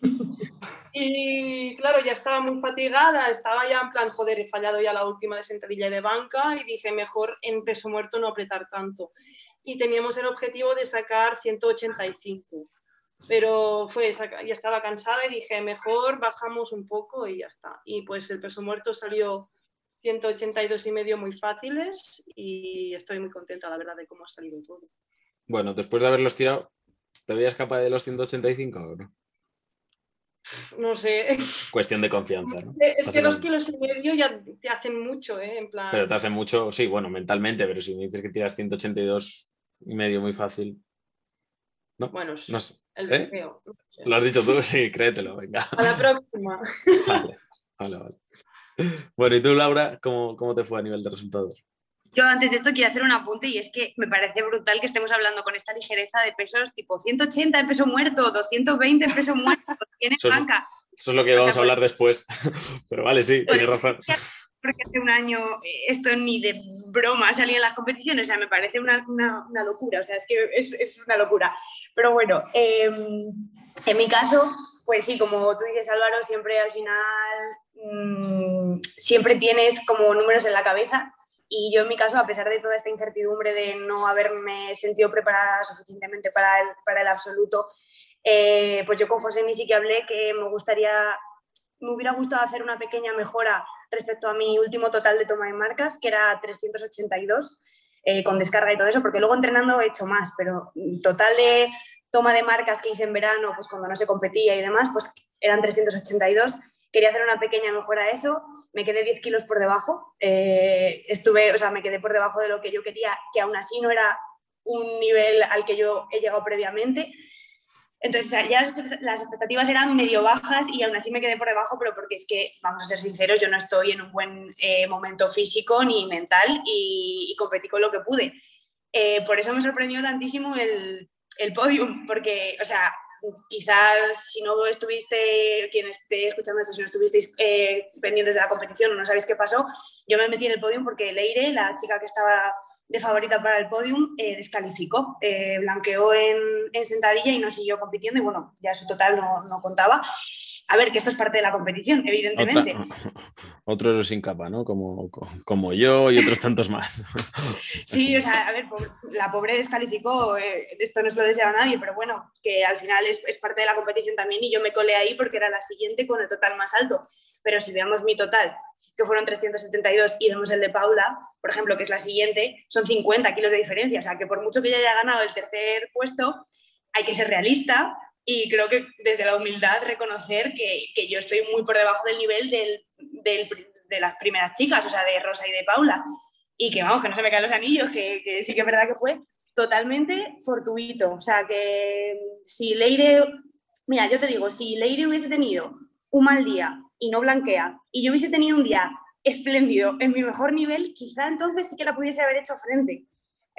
y claro, ya estaba muy fatigada, estaba ya en plan, joder, he fallado ya la última de sentadilla de banca y dije, mejor en peso muerto no apretar tanto. Y teníamos el objetivo de sacar 185 pero fue, ya estaba cansada y dije, mejor bajamos un poco y ya está. Y pues el peso muerto salió 182 y medio muy fáciles y estoy muy contenta, la verdad, de cómo ha salido todo. Bueno, después de haberlos tirado, ¿te veías capaz de los 185 o no? No sé. Cuestión de confianza, ¿no? Es que dos kilos y medio ya te hacen mucho, ¿eh? En plan... Pero te hacen mucho, sí, bueno, mentalmente, pero si me dices que tiras 182 y medio muy fácil. No, bueno, no sé. El ¿Eh? Lo has dicho tú, sí, créetelo, venga. A la próxima. Vale, vale, vale. Bueno, ¿y tú, Laura, cómo, cómo te fue a nivel de resultados? Yo antes de esto quiero hacer un apunte y es que me parece brutal que estemos hablando con esta ligereza de pesos tipo 180 en peso muerto, 220 en peso muerto, tiene banca. Eso es lo que vamos a hablar después. Pero vale, sí, tienes razón porque hace un año eh, esto ni de broma salía en las competiciones, o sea, me parece una, una, locura, o sea, es que es, es una locura. Pero bueno, em, en mi caso, pues sí, como tú dices Álvaro, siempre al final, mm, siempre tienes como números en la cabeza y yo en mi caso, a pesar de toda esta incertidumbre de no haberme sentido preparada suficientemente para el, para el absoluto, eh, pues yo con José ni sí que hablé que me gustaría, me hubiera gustado hacer una pequeña mejora respecto a mi último total de toma de marcas, que era 382, eh, con descarga y todo eso, porque luego entrenando he hecho más, pero total de toma de marcas que hice en verano, pues cuando no se competía y demás, pues eran 382. Quería hacer una pequeña mejora a eso, me quedé 10 kilos por debajo, eh, estuve, o sea, me quedé por debajo de lo que yo quería, que aún así no era un nivel al que yo he llegado previamente, entonces, ya las expectativas eran medio bajas y aún así me quedé por debajo, pero porque es que, vamos a ser sinceros, yo no estoy en un buen eh, momento físico ni mental y, competí con lo que pude. Eh, por eso me sorprendió tantísimo el, el podium, porque, o sea, quizás si no estuviste, quien esté escuchando esto, si no estuvisteis eh, pendientes de la competición o no sabéis qué pasó, yo me metí en el podium porque Leire, la chica que estaba de favorita para el podium, eh, descalificó, eh, blanqueó en, en, sentadilla y no siguió compitiendo y bueno, ya su total no, no, contaba. A ver, que esto es parte de la competición, evidentemente. Otra, otro sin capa, ¿no? Como, como yo y otros tantos más. sí, o sea, a ver, la pobre descalificó, eh, esto no se lo desea a nadie, pero bueno, que al final es, es parte de la competición también y yo me colé ahí porque era la siguiente con el total más alto. Pero si veamos mi total que fueron 372, y vemos el de Paula, por ejemplo, que es la siguiente, son 50 kilos de diferencia. O sea, que por mucho que ella haya ganado el tercer puesto, hay que ser realista y creo que desde la humildad reconocer que, que yo estoy muy por debajo del nivel del, del, de las primeras chicas, o sea, de Rosa y de Paula. Y que vamos, que no se me caen los anillos, que, que sí que es verdad que fue totalmente fortuito. O sea, que si Leire, mira, yo te digo, si Leire hubiese tenido un mal día y no blanquea, y yo hubiese tenido un día espléndido, en mi mejor nivel, quizá entonces sí que la pudiese haber hecho frente.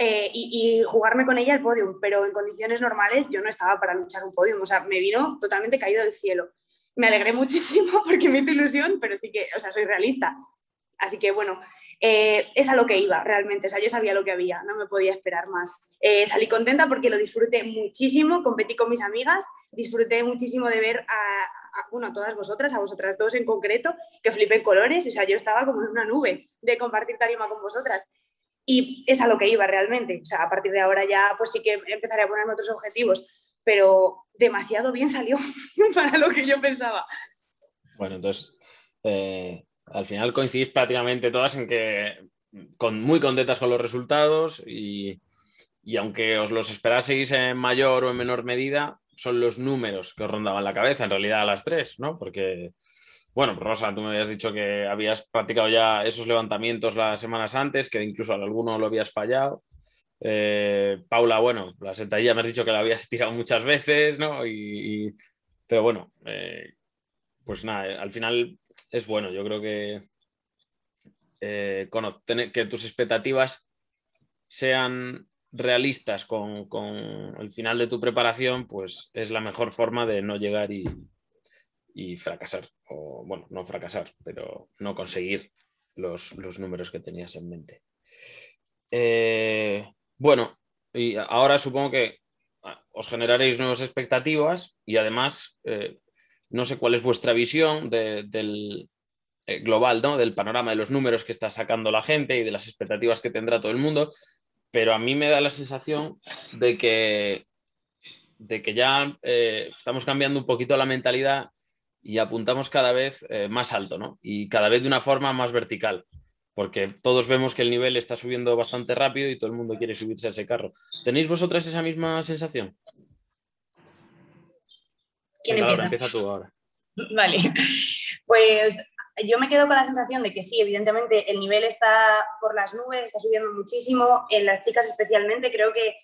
Eh, y, jugarme con ella el podium, pero en condiciones normales yo no estaba para luchar un podium, o sea, me vino totalmente caído del cielo. Me alegré muchísimo porque me hizo ilusión, pero sí que, o sea, soy realista. Así que bueno, eh, es a lo que iba realmente, o sea, yo sabía lo que había, no me podía esperar más. Eh, salí contenta porque lo disfruté muchísimo, competí con mis amigas, disfruté muchísimo de ver a, a, bueno, todas vosotras, a vosotras dos en concreto, que flipé colores, o sea, yo estaba como en una nube de compartir tarima con vosotras. Y es a lo que iba realmente, o sea, a partir de ahora ya pues sí que empezaré a ponerme otros objetivos, pero demasiado bien salió para lo que yo pensaba. Bueno, entonces... Eh al final coincidís prácticamente todas en que con, muy contentas con los resultados y, y, aunque os los esperaseis en mayor o en menor medida, son los números que os rondaban la cabeza en realidad a las tres, ¿no? Porque, bueno, Rosa, tú me habías dicho que habías practicado ya esos levantamientos las semanas antes, que incluso a alguno lo habías fallado. Eh, Paula, bueno, la sentadilla me has dicho que la habías tirado muchas veces, ¿no? Y, pero bueno, eh, pues nada, al final es bueno. Yo creo que, eh, que tus expectativas sean realistas con, el final de tu preparación, pues es la mejor forma de no llegar y fracasar. O bueno, no fracasar, pero no conseguir los, los números que tenías en mente. Eh, bueno, y ahora supongo que ah, os generaréis nuevas expectativas y además eh, no sé cuál es vuestra visión de, del eh, global, ¿no? Del panorama de los números que está sacando la gente y de las expectativas que tendrá todo el mundo, pero a mí me da la sensación de que, de que ya estamos cambiando un poquito la mentalidad y apuntamos cada vez eh, más alto, ¿no? Y cada vez de una forma más vertical, porque todos vemos que el nivel está subiendo bastante rápido y todo el mundo quiere subirse a ese carro. ¿Tenéis vosotras esa misma sensación? ¿Quién Venga, empieza? empieza tú ahora. Vale, pues yo me quedo con la sensación de que sí, evidentemente el nivel está por las nubes, está subiendo muchísimo, en las chicas especialmente, creo que,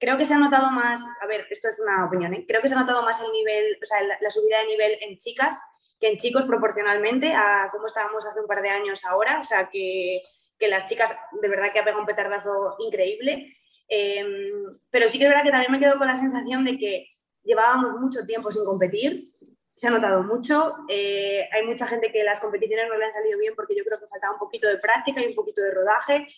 creo que se ha notado más, a ver, esto es una opinión, ¿eh? creo que se ha notado más el nivel, o sea, la, la, subida de nivel en chicas que en chicos proporcionalmente a cómo estábamos hace un par de años ahora, o sea, que, que las chicas de verdad que ha pegado un petardazo increíble, eh, pero sí que es verdad que también me quedo con la sensación de que llevábamos mucho tiempo sin competir, se ha notado mucho. Eh, hay mucha gente que las competiciones no le han salido bien porque yo creo que faltaba un poquito de práctica y un poquito de rodaje.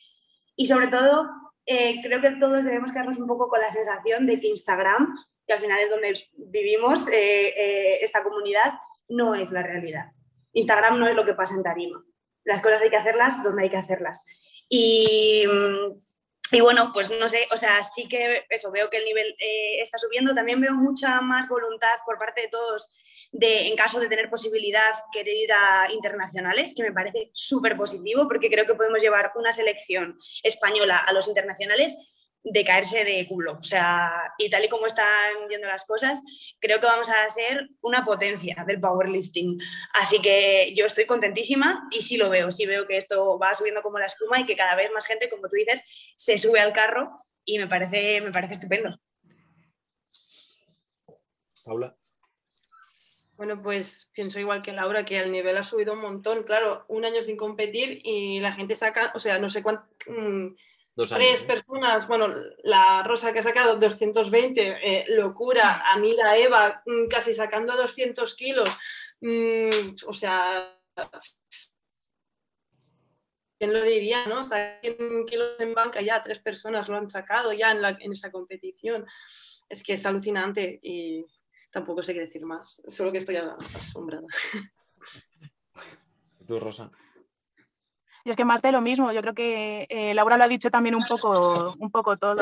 Y sobre todo, eh, creo que todos debemos quedarnos un poco con la sensación de que Instagram, que al final es donde vivimos eh, esta comunidad, no es la realidad. Instagram no es lo que pasa en Tarima. Las cosas hay que hacerlas donde hay que hacerlas. Y y bueno, pues no sé, o sea, sí que eso, veo que el nivel eh, está subiendo. También veo mucha más voluntad por parte de todos de, en caso de tener posibilidad, querer ir a internacionales, que me parece súper positivo porque creo que podemos llevar una selección española a los internacionales de caerse de culo. O sea, y tal y como están viendo las cosas, creo que vamos a ser una potencia del powerlifting. Así que yo estoy contentísima y sí lo veo, sí veo que esto va subiendo como la espuma y que cada vez más gente, como tú dices, se sube al carro y me parece, me parece estupendo. Paula. Bueno, pues pienso igual que Laura, que el nivel ha subido un montón. Claro, un año sin competir y la gente saca, o sea, no sé cuánto... Mmm, Dos años, tres ¿eh? personas, bueno, la Rosa que ha sacado 220, eh, locura, a mí la Eva mm, casi sacando 200 kilos, mm, o sea, ¿quién lo diría, no? O sea, 100 kilos en banca ya, tres personas lo han sacado ya en, la, en esa competición. Es que es alucinante y tampoco sé qué decir más, solo que estoy asombrada. Tú, Rosa. Y es que más de lo mismo, yo creo que eh, Laura lo ha dicho también un poco, un poco todo.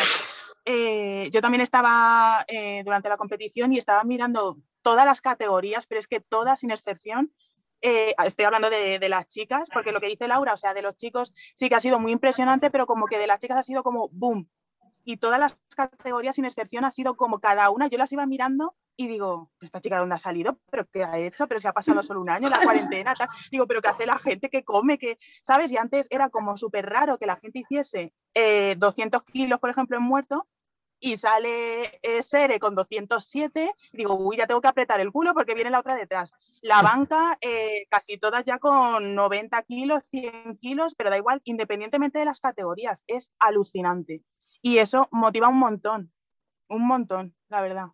Eh, yo también estaba eh, durante la competición y estaba mirando todas las categorías, pero es que todas sin excepción estoy hablando de, de, las chicas, porque lo que dice Laura, o sea, de los chicos sí que ha sido muy impresionante, pero como que de las chicas ha sido como boom. Y todas las categorías, sin excepción, ha sido como cada una, yo las iba mirando y digo, ¿esta chica de dónde ha salido? ¿Pero qué ha hecho? ¿Pero se ha pasado solo un año la cuarentena? Tal. Digo, ¿pero qué hace la gente que come? que ¿Sabes? Y antes era como súper raro que la gente hiciese eh, 200 kilos, por ejemplo, en muerto, y sale eh, Sere con 207, digo, uy, ya tengo que apretar el culo porque viene la otra detrás. La banca, eh, casi todas ya con 90 kilos, 100 kilos, pero da igual, independientemente de las categorías, es alucinante. Y eso motiva un montón, un montón, la verdad.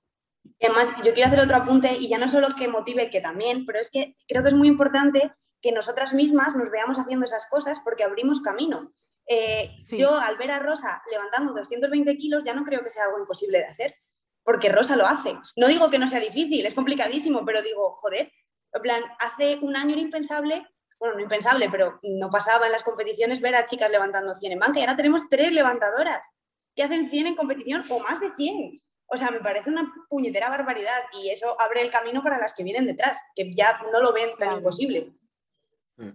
Además, yo quiero hacer otro apunte y ya no solo que motive, que también, pero es que creo que es muy importante que nosotras mismas nos veamos haciendo esas cosas porque abrimos camino. Eh, sí. Yo al ver a Rosa levantando 220 kilos ya no creo que sea algo imposible de hacer, porque Rosa lo hace. No digo que no sea difícil, es complicadísimo, pero digo, joder, en plan, hace un año era impensable, bueno, no impensable, pero no pasaba en las competiciones ver a chicas levantando 100 en banca y ahora tenemos tres levantadoras que hacen 100 en competición o más de 100. O sea, me parece una puñetera barbaridad y eso abre el camino para las que vienen detrás, que ya no lo ven tan imposible. Mm.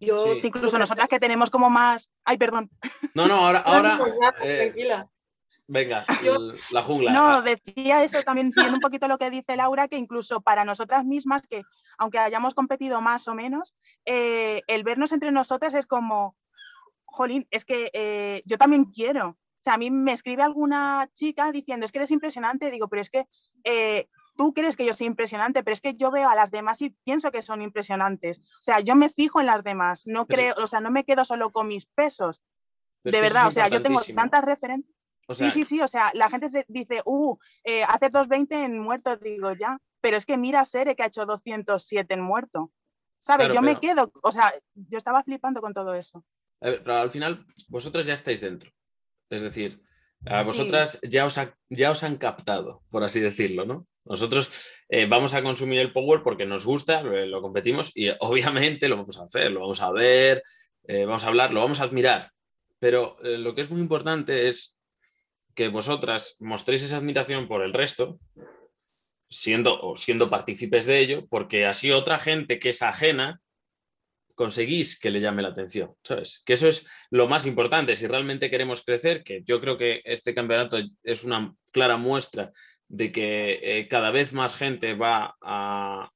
Yo, sí. incluso nosotras que tenemos como más. Ay, perdón. No, no, ahora. ahora eh, tranquila. Venga, Yo, la jungla. No, decía eso también, siguiendo un poquito lo que dice Laura, que incluso para nosotras mismas, que aunque hayamos competido más o menos, eh, el vernos entre nosotras es como, jolín, es que eh, yo también quiero. O sea, a mí me escribe alguna chica diciendo, es que eres impresionante, digo, pero es que eh, tú crees que yo soy impresionante, pero es que yo veo a las demás y pienso que son impresionantes. O sea, yo me fijo en las demás, no creo, o sea, no me quedo solo con mis pesos. de verdad, o sea, yo tengo tantas referencias. O sea, sí, sí, sí, o sea, la gente se dice, uh, eh, hace 220 en muerto, digo, ya, pero es que mira a Sere que ha hecho 207 en muerto. ¿Sabes? Claro, yo pero... me quedo, o sea, yo estaba flipando con todo eso. Ver, pero al final, vosotros ya estáis dentro. Es decir, a vosotras sí. ya, os ha, ya os han captado, por así decirlo, ¿no? Nosotros eh, vamos a consumir el Power porque nos gusta, lo, lo, competimos y obviamente lo vamos a hacer, lo vamos a ver, eh, vamos a hablar, lo vamos a admirar. Pero eh, lo que es muy importante es que vosotras mostréis esa admiración por el resto, siendo, o siendo partícipes de ello, porque así otra gente que es ajena conseguís que le llame la atención, ¿sabes? Que eso es lo más importante. Si realmente queremos crecer, que yo creo que este campeonato es una clara muestra de que eh, cada vez más gente va a,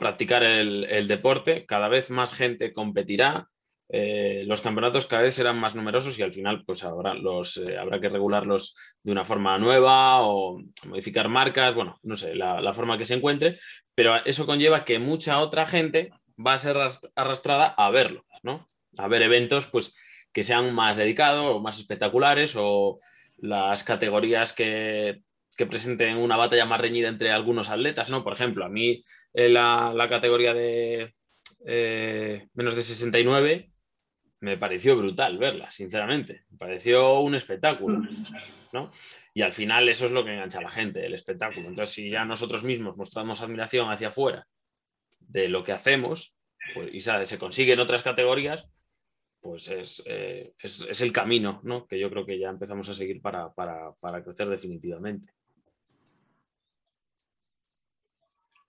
practicar el, deporte, cada vez más gente competirá, eh, los campeonatos cada vez serán más numerosos y al final pues habrá, los, eh, habrá que regularlos de una forma nueva o modificar marcas, bueno, no sé, la, la forma que se encuentre, pero eso conlleva que mucha otra gente va a ser arrastrada a verlo, ¿no? A ver eventos pues, que sean más dedicados o más espectaculares o las categorías que, presenten una batalla más reñida entre algunos atletas, ¿no? Por ejemplo, a mí la, la categoría de eh, menos de 69 me pareció brutal verla, sinceramente. Me pareció un espectáculo, ¿no? Y al final eso es lo que engancha a la gente, el espectáculo. Entonces, si ya nosotros mismos mostramos admiración hacia afuera de lo que hacemos pues, y ¿sabes? se consigue en otras categorías, pues es, eh, es, es, el camino ¿no? que yo creo que ya empezamos a seguir para, para, para crecer definitivamente.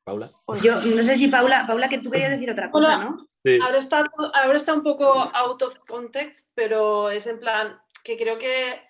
Paula. Yo no sé si Paula, Paula, que tú querías decir otra cosa, Hola. ¿no? Sí. Ahora, está, ahora está un poco out of context, pero es en plan que creo que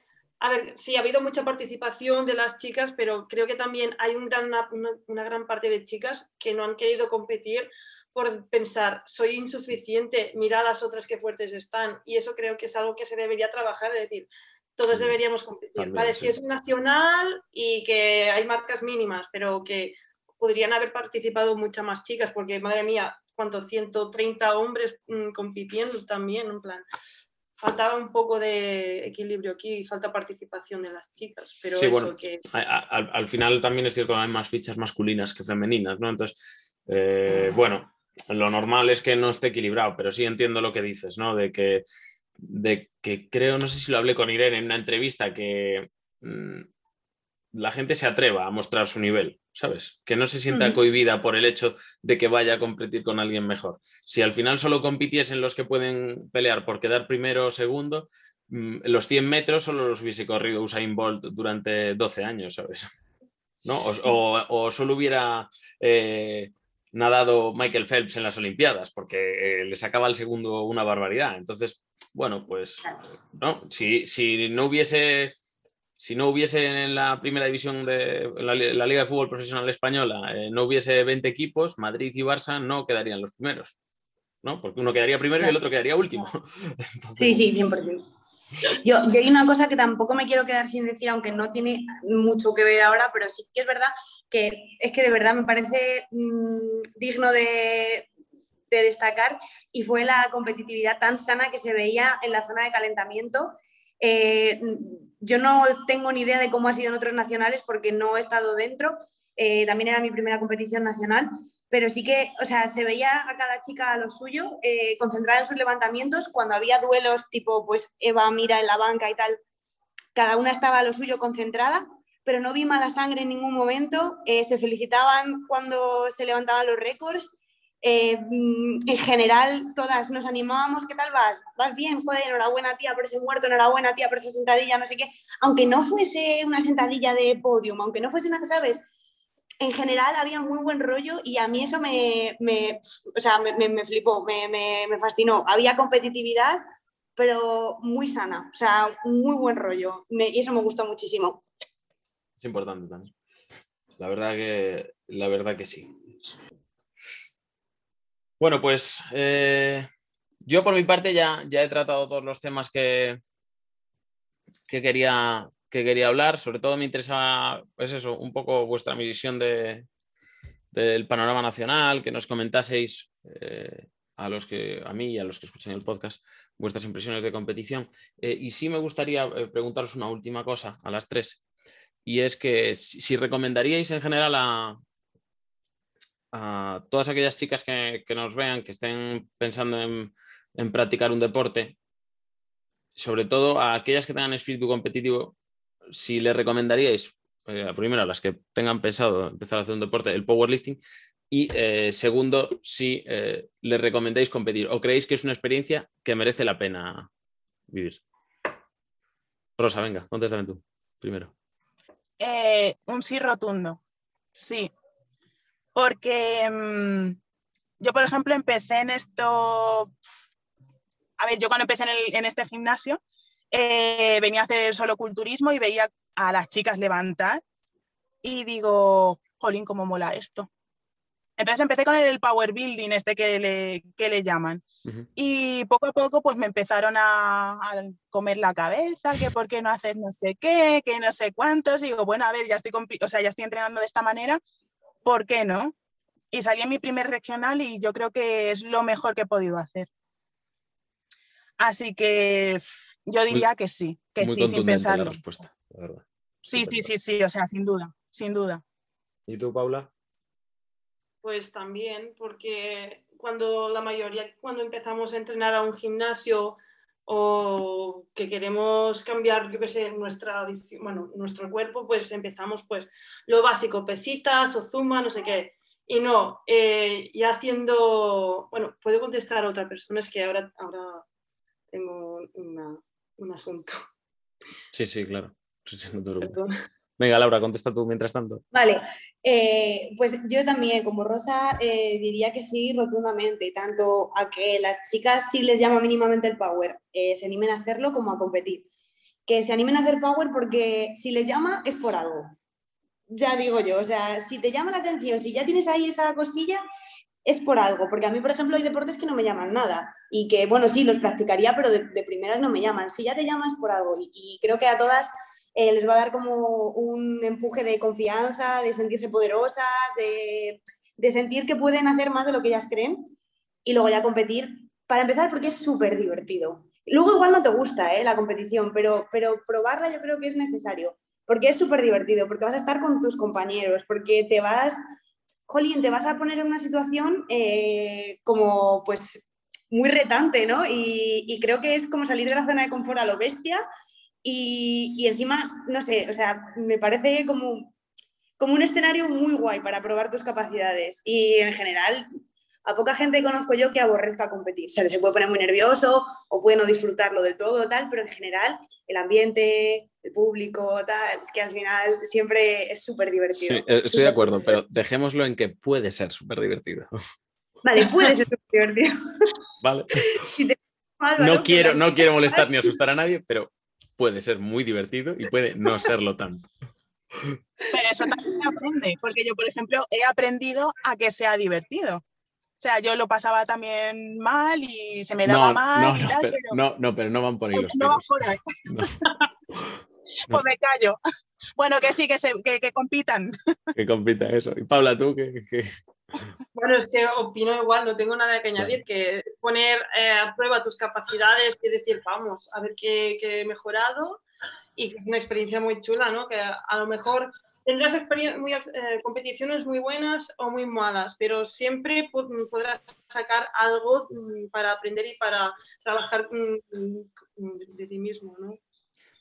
a ver, sí, ha habido mucha participación de las chicas, pero creo que también hay un gran, una, una, gran parte de chicas que no han querido competir por pensar, soy insuficiente, mira a las otras que fuertes están. Y eso creo que es algo que se debería trabajar, es decir, todos sí, deberíamos competir. También, vale, sí. si es un nacional y que hay marcas mínimas, pero que podrían haber participado muchas más chicas, porque madre mía, ¿cuántos? 130 hombres mmm, compitiendo también, en plan faltaba un poco de equilibrio aquí, falta participación de las chicas, pero sí, eso bueno, que... Al, al, final también es cierto, hay más fichas masculinas que femeninas, ¿no? Entonces, eh, bueno, lo normal es que no esté equilibrado, pero sí entiendo lo que dices, ¿no? De que, de que creo, no sé si lo hablé con Irene en una entrevista, que mmm, la gente se atreva a mostrar su nivel, ¿sabes? Que no se sienta cohibida por el hecho de que vaya a competir con alguien mejor. Si al final solo compitiesen los que pueden pelear por quedar primero o segundo, mm, los 100 metros solo los hubiese corrido Usain Bolt durante 12 años, ¿sabes? ¿No? O, o, o solo hubiera eh, nadado Michael Phelps en las Olimpiadas, porque eh, le sacaba al segundo una barbaridad. Entonces, bueno, pues, ¿no? Si, si no hubiese si no hubiese en la primera división de la, Liga de Fútbol Profesional Española, eh, no hubiese 20 equipos, Madrid y Barça no quedarían los primeros, ¿no? Porque uno quedaría primero y el otro quedaría último. sí, sí, bien por Yo, yo hay una cosa que tampoco me quiero quedar sin decir, aunque no tiene mucho que ver ahora, pero sí que es verdad que es que de verdad me parece mm, digno de, destacar y fue la competitividad tan sana que se veía en la zona de calentamiento. Eh, yo no tengo ni idea de cómo ha sido en otros nacionales porque no he estado dentro. Eh, también era mi primera competición nacional, pero sí que, o sea, se veía a cada chica a lo suyo, eh, concentrada en sus levantamientos. Cuando había duelos tipo, pues Eva mira en la banca y tal, cada una estaba a lo suyo concentrada, pero no vi mala sangre en ningún momento. Eh, se felicitaban cuando se levantaban los récords eh, mm, en general todas nos animábamos, ¿qué tal vas? ¿Vas bien? Joder, enhorabuena tía por ese muerto, enhorabuena tía por esa sentadilla, no sé qué. Aunque no fuese una sentadilla de podium, aunque no fuese nada, ¿sabes? En general había muy buen rollo y a mí eso me, o sea, me, me, flipó, me, me, fascinó. Había competitividad, pero muy sana, o sea, muy buen rollo y eso me gustó muchísimo. Es importante también. La verdad que, la verdad que sí. Bueno, pues eh, yo por mi parte ya, ya he tratado todos los temas que, que, quería, que quería hablar. Sobre todo me interesa, pues eso, un poco vuestra visión de, del panorama nacional, que nos comentaseis eh, a los que, a mí y a los que escuchan el podcast, vuestras impresiones de competición. Eh, y sí me gustaría preguntaros una última cosa a las tres, y es que si recomendaríais en general a, a todas aquellas chicas que, nos vean, que estén pensando en, practicar un deporte, sobre todo a aquellas que tengan espíritu competitivo, si les recomendaríais, eh, primero a las que tengan pensado empezar a hacer un deporte, el powerlifting, y eh, segundo, si eh, les recomendáis competir o creéis que es una experiencia que merece la pena vivir. Rosa, venga, contéstame tú primero. un sí rotundo. Sí, porque mm, yo, por ejemplo, empecé en esto, a ver, yo cuando empecé en, este gimnasio, eh, venía a hacer solo culturismo y veía a las chicas levantar y digo, jolín, cómo mola esto. Entonces empecé con el power building, este que le, que le llaman. Y poco a poco pues me empezaron a, comer la cabeza, que por qué no hacer no sé qué, que no sé cuántos. Y digo, bueno, a ver, ya estoy, o sea, ya estoy entrenando de esta manera, ¿por qué no? Y salí en mi primer regional y yo creo que es lo mejor que he podido hacer. Así que yo diría que sí, que sí, sin pensarlo. La respuesta, Sí, sí, sí, sí, o sea, sin duda, sin duda. ¿Y tú, Paula? Pues también, porque cuando la mayoría, cuando empezamos a entrenar a un gimnasio o que queremos cambiar, yo qué sé, nuestra bueno, nuestro cuerpo, pues empezamos pues lo básico, pesitas o zumba, no sé qué. Y no, eh, ya haciendo, bueno, puedo contestar a otra persona, es que ahora, ahora tengo un asunto. Sí, sí, claro. Venga, Laura, contesta tú mientras tanto. Vale, eh, pues yo también, como Rosa, eh, diría que sí, rotundamente, tanto a que las chicas sí les llama mínimamente el power, eh, se animen a hacerlo como a competir. Que se animen a hacer power porque si les llama es por algo. Ya digo yo, o sea, si te llama la atención, si ya tienes ahí esa cosilla, es por algo, porque a mí, por ejemplo, hay deportes que no me llaman nada y que, bueno, sí, los practicaría, pero de, primeras no me llaman. Si ya te llamas por algo y creo que a todas eh, les va a dar como un empuje de confianza, de sentirse poderosas, de, sentir que pueden hacer más de lo que ellas creen y luego ya competir. Para empezar, porque es súper divertido. Luego igual no te gusta ¿eh? la competición, pero, pero probarla yo creo que es necesario, porque es súper divertido, porque vas a estar con tus compañeros, porque te vas, jolín, te vas a poner en una situación eh, como pues muy retante, ¿no? Y, y, creo que es como salir de la zona de confort a lo bestia y, encima, no sé, o sea, me parece como, como un escenario muy guay para probar tus capacidades. Y en general, a poca gente conozco yo que aborrezca competir. O sea, se puede poner muy nervioso o puede no disfrutarlo de todo, tal, pero en general el ambiente, el público, tal, es que al final siempre es súper divertido. Sí, eh, estoy de acuerdo, pero dejémoslo en que puede ser súper divertido. Vale, puede ser súper divertido. Vale. no, quiero, no quiero molestar ni asustar a nadie, pero puede ser muy divertido y puede no serlo tanto. Pero eso también se aprende, porque yo, por ejemplo, he aprendido a que sea divertido. O sea, yo lo pasaba también mal y se me daba mal. No, no, pero, no, no, pero no van por ahí los No por ahí. Pues me callo. Bueno, que sí, que, se, que, compitan. Que compita eso. Y Paula, tú, que, Bueno, es que opino igual, no tengo nada que añadir, que poner eh, a prueba tus capacidades y decir, vamos, a ver qué, qué he mejorado y que es una experiencia muy chula, ¿no? Que a lo mejor tendrás muy, eh, competiciones muy buenas o muy malas, pero siempre podrás sacar algo mm, para aprender y para trabajar mm, mm, de ti mismo, ¿no?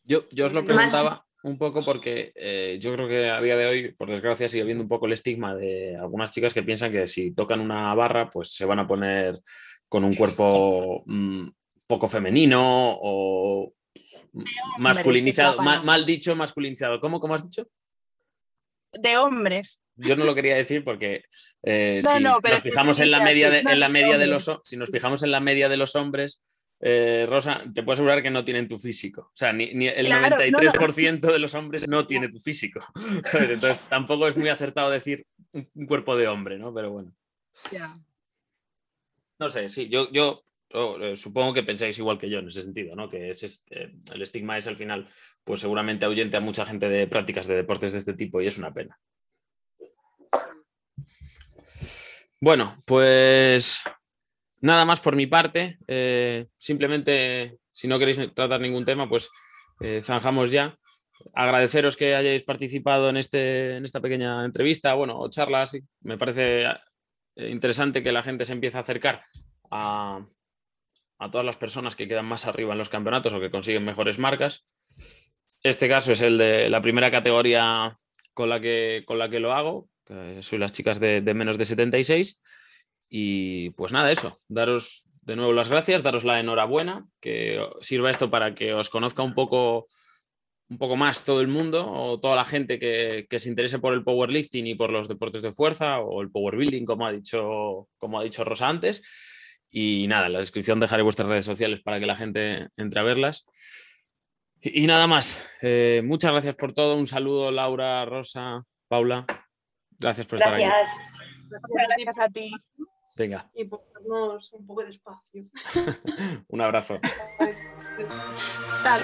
Yo, yo os lo preguntaba un poco porque eh, yo creo que a día de hoy, por desgracia, sigue habiendo un poco el estigma de algunas chicas que piensan que si tocan una barra, pues se van a poner con un cuerpo poco femenino o masculinizado, mal, dicho, masculinizado. ¿Cómo, ¿Cómo has dicho? De hombres. Yo no lo quería decir porque eh, si nos fijamos en la media, de, en la media de los si nos fijamos en la media de los hombres, eh, Rosa, te puedo asegurar que no tienen tu físico. O sea, ni, el 93% de los hombres no tiene tu físico. Entonces tampoco es muy acertado decir un cuerpo de hombre, ¿no? Pero bueno. No sé, sí, yo, yo eh, supongo que pensáis igual que yo en ese sentido, ¿no? Que es este, el estigma es al final, pues seguramente ahuyente a mucha gente de prácticas de deportes de este tipo y es una pena. Bueno, pues nada más por mi parte. Eh, simplemente, si no queréis tratar ningún tema, pues eh, zanjamos ya. Agradeceros que hayáis participado en, este, en esta pequeña entrevista, bueno, o charla, Me parece interesante que la gente se empiece a acercar a, a todas las personas que quedan más arriba en los campeonatos o que consiguen mejores marcas. Este caso es el de la primera categoría con la que, con la que lo hago, que soy las chicas de, menos de 76. Y pues nada, eso, daros de nuevo las gracias, daros la enhorabuena, que sirva esto para que os conozca un poco, un poco más todo el mundo o toda la gente que, que, se interese por el powerlifting y por los deportes de fuerza o el powerbuilding, como ha dicho, como ha dicho Rosa antes. Y nada, en la descripción dejaré vuestras redes sociales para que la gente entre a verlas. Y, nada más. Eh, muchas gracias por todo. Un saludo, Laura, Rosa, Paula. Gracias por estar aquí. Muchas gracias a ti. Venga. Y por darnos un poco de espacio. un abrazo. Tal.